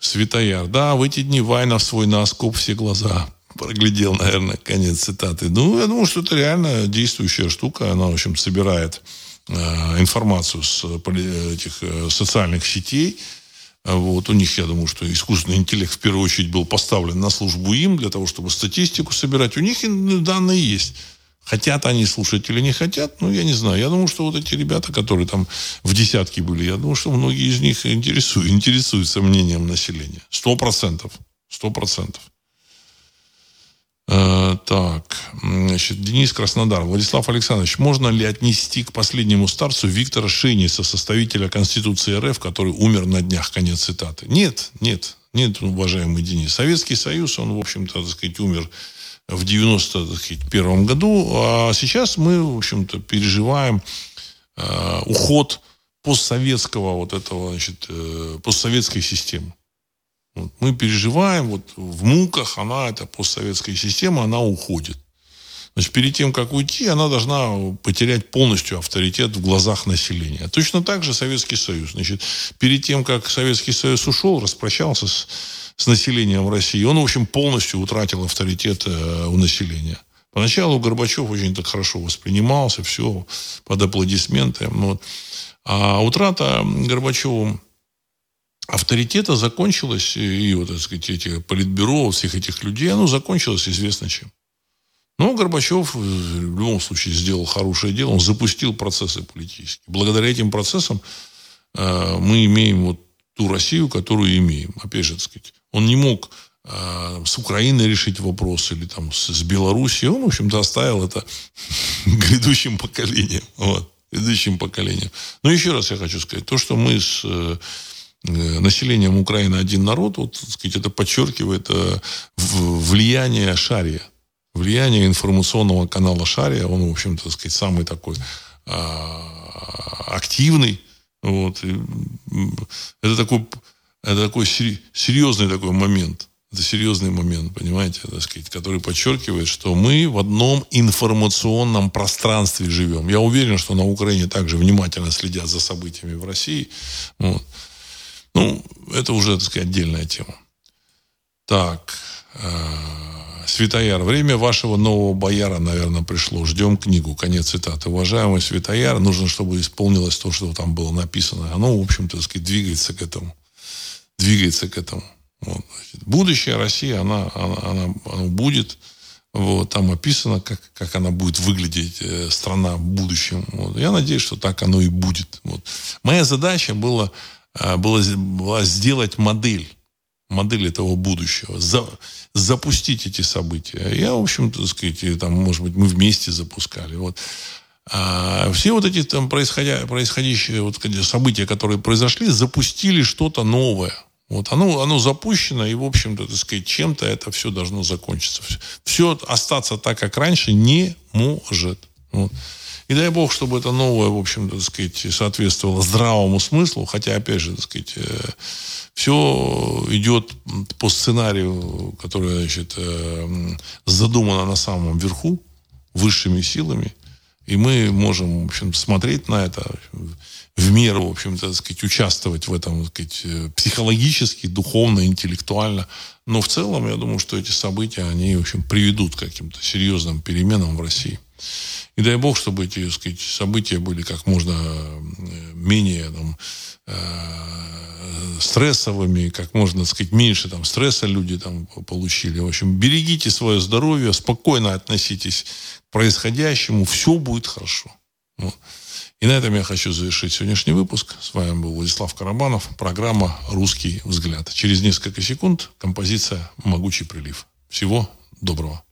Светояр. Да, в эти дни Вайна в свой наскоп все глаза проглядел, наверное, конец цитаты. Ну, я думаю, что это реально действующая штука. Она, в общем, собирает э, информацию с этих э, социальных сетей. Вот. У них, я думаю, что искусственный интеллект в первую очередь был поставлен на службу им, для того, чтобы статистику собирать. У них данные есть. Хотят они слушать или не хотят, ну, я не знаю. Я думаю, что вот эти ребята, которые там в десятке были, я думаю, что многие из них интересуют, интересуются мнением населения. Сто процентов. Сто процентов. Э, так, значит, Денис Краснодар. Владислав Александрович, можно ли отнести к последнему старцу Виктора Шейниса, составителя Конституции РФ, который умер на днях? Конец цитаты. Нет, нет, нет, уважаемый Денис. Советский Союз, он, в общем-то, так сказать, умер в 91 году, а сейчас мы, в общем-то, переживаем э, уход постсоветского вот этого, значит, э, постсоветской системы. Вот. Мы переживаем, вот в муках она, эта постсоветская система, она уходит. Значит, перед тем, как уйти, она должна потерять полностью авторитет в глазах населения. Точно так же Советский Союз. Значит, перед тем, как Советский Союз ушел, распрощался с, с населением России, он, в общем, полностью утратил авторитет э, у населения. Поначалу Горбачев очень так хорошо воспринимался, все под аплодисменты. Вот. А утрата Горбачевым авторитета закончилось, и вот, так сказать, эти политбюро, всех этих людей, оно закончилось известно чем. Но Горбачев в любом случае сделал хорошее дело, он запустил процессы политические. Благодаря этим процессам э, мы имеем вот ту Россию, которую имеем. Опять же, так сказать, он не мог э, с Украиной решить вопрос или там с, с Белоруссией. Он, в общем-то, оставил это грядущим поколениям. Вот, грядущим поколениям. Но еще раз я хочу сказать, то, что мы с э, Э, населением Украины один народ, вот, так сказать, это подчеркивает э, влияние Шария. Влияние информационного канала Шария, он, в общем-то, так сказать, самый такой а, активный. Вот. Это такой, это такой серьезный такой момент. Это серьезный момент, понимаете, так сказать, который подчеркивает, что мы в одном информационном пространстве живем. Я уверен, что на Украине также внимательно следят за событиями в России. Вот. Ну, это уже, так сказать, отдельная тема. Так, э, Светояр. Время вашего нового бояра, наверное, пришло. Ждем книгу. Конец цитаты. Уважаемый Светояр, нужно, чтобы исполнилось то, что там было написано. Оно, в общем-то, так сказать, двигается к этому. Двигается к этому. Вот, значит, будущее России, она, она, она, она будет. Вот, там описано, как, как она будет выглядеть, э, страна в будущем. Вот. Я надеюсь, что так оно и будет. Вот. Моя задача была а, было, была сделать модель, модель этого будущего, за, запустить эти события. Я, в общем-то, сказать, там, может быть, мы вместе запускали. Вот. А все вот эти там происходя, происходящие вот события, которые произошли, запустили что-то новое. Вот оно, оно запущено, и, в общем-то, так сказать, чем-то это все должно закончиться. Все остаться так, как раньше, не может. Вот. И дай бог, чтобы это новое, в общем-то, так сказать, соответствовало здравому смыслу, хотя, опять же, так сказать, э, все идет по сценарию, который, значит, э, задумано на самом верху, высшими силами, и мы можем, в общем, смотреть на это в меру, в общем-то, так сказать, участвовать в этом, так сказать, э, психологически, духовно, интеллектуально. Но в целом, я думаю, что эти события, они, в общем, приведут к каким-то серьезным переменам в России. И дай бог, чтобы эти так сказать, события были как можно э, менее там, стрессовыми, как можно сказать, меньше там, стресса люди там, получили. В общем, берегите свое здоровье, спокойно относитесь к происходящему, все будет хорошо. Вот. И на этом я хочу завершить сегодняшний выпуск. С вами был Владислав Карабанов. Программа «Русский взгляд». Через несколько секунд композиция «Могучий прилив». Всего доброго.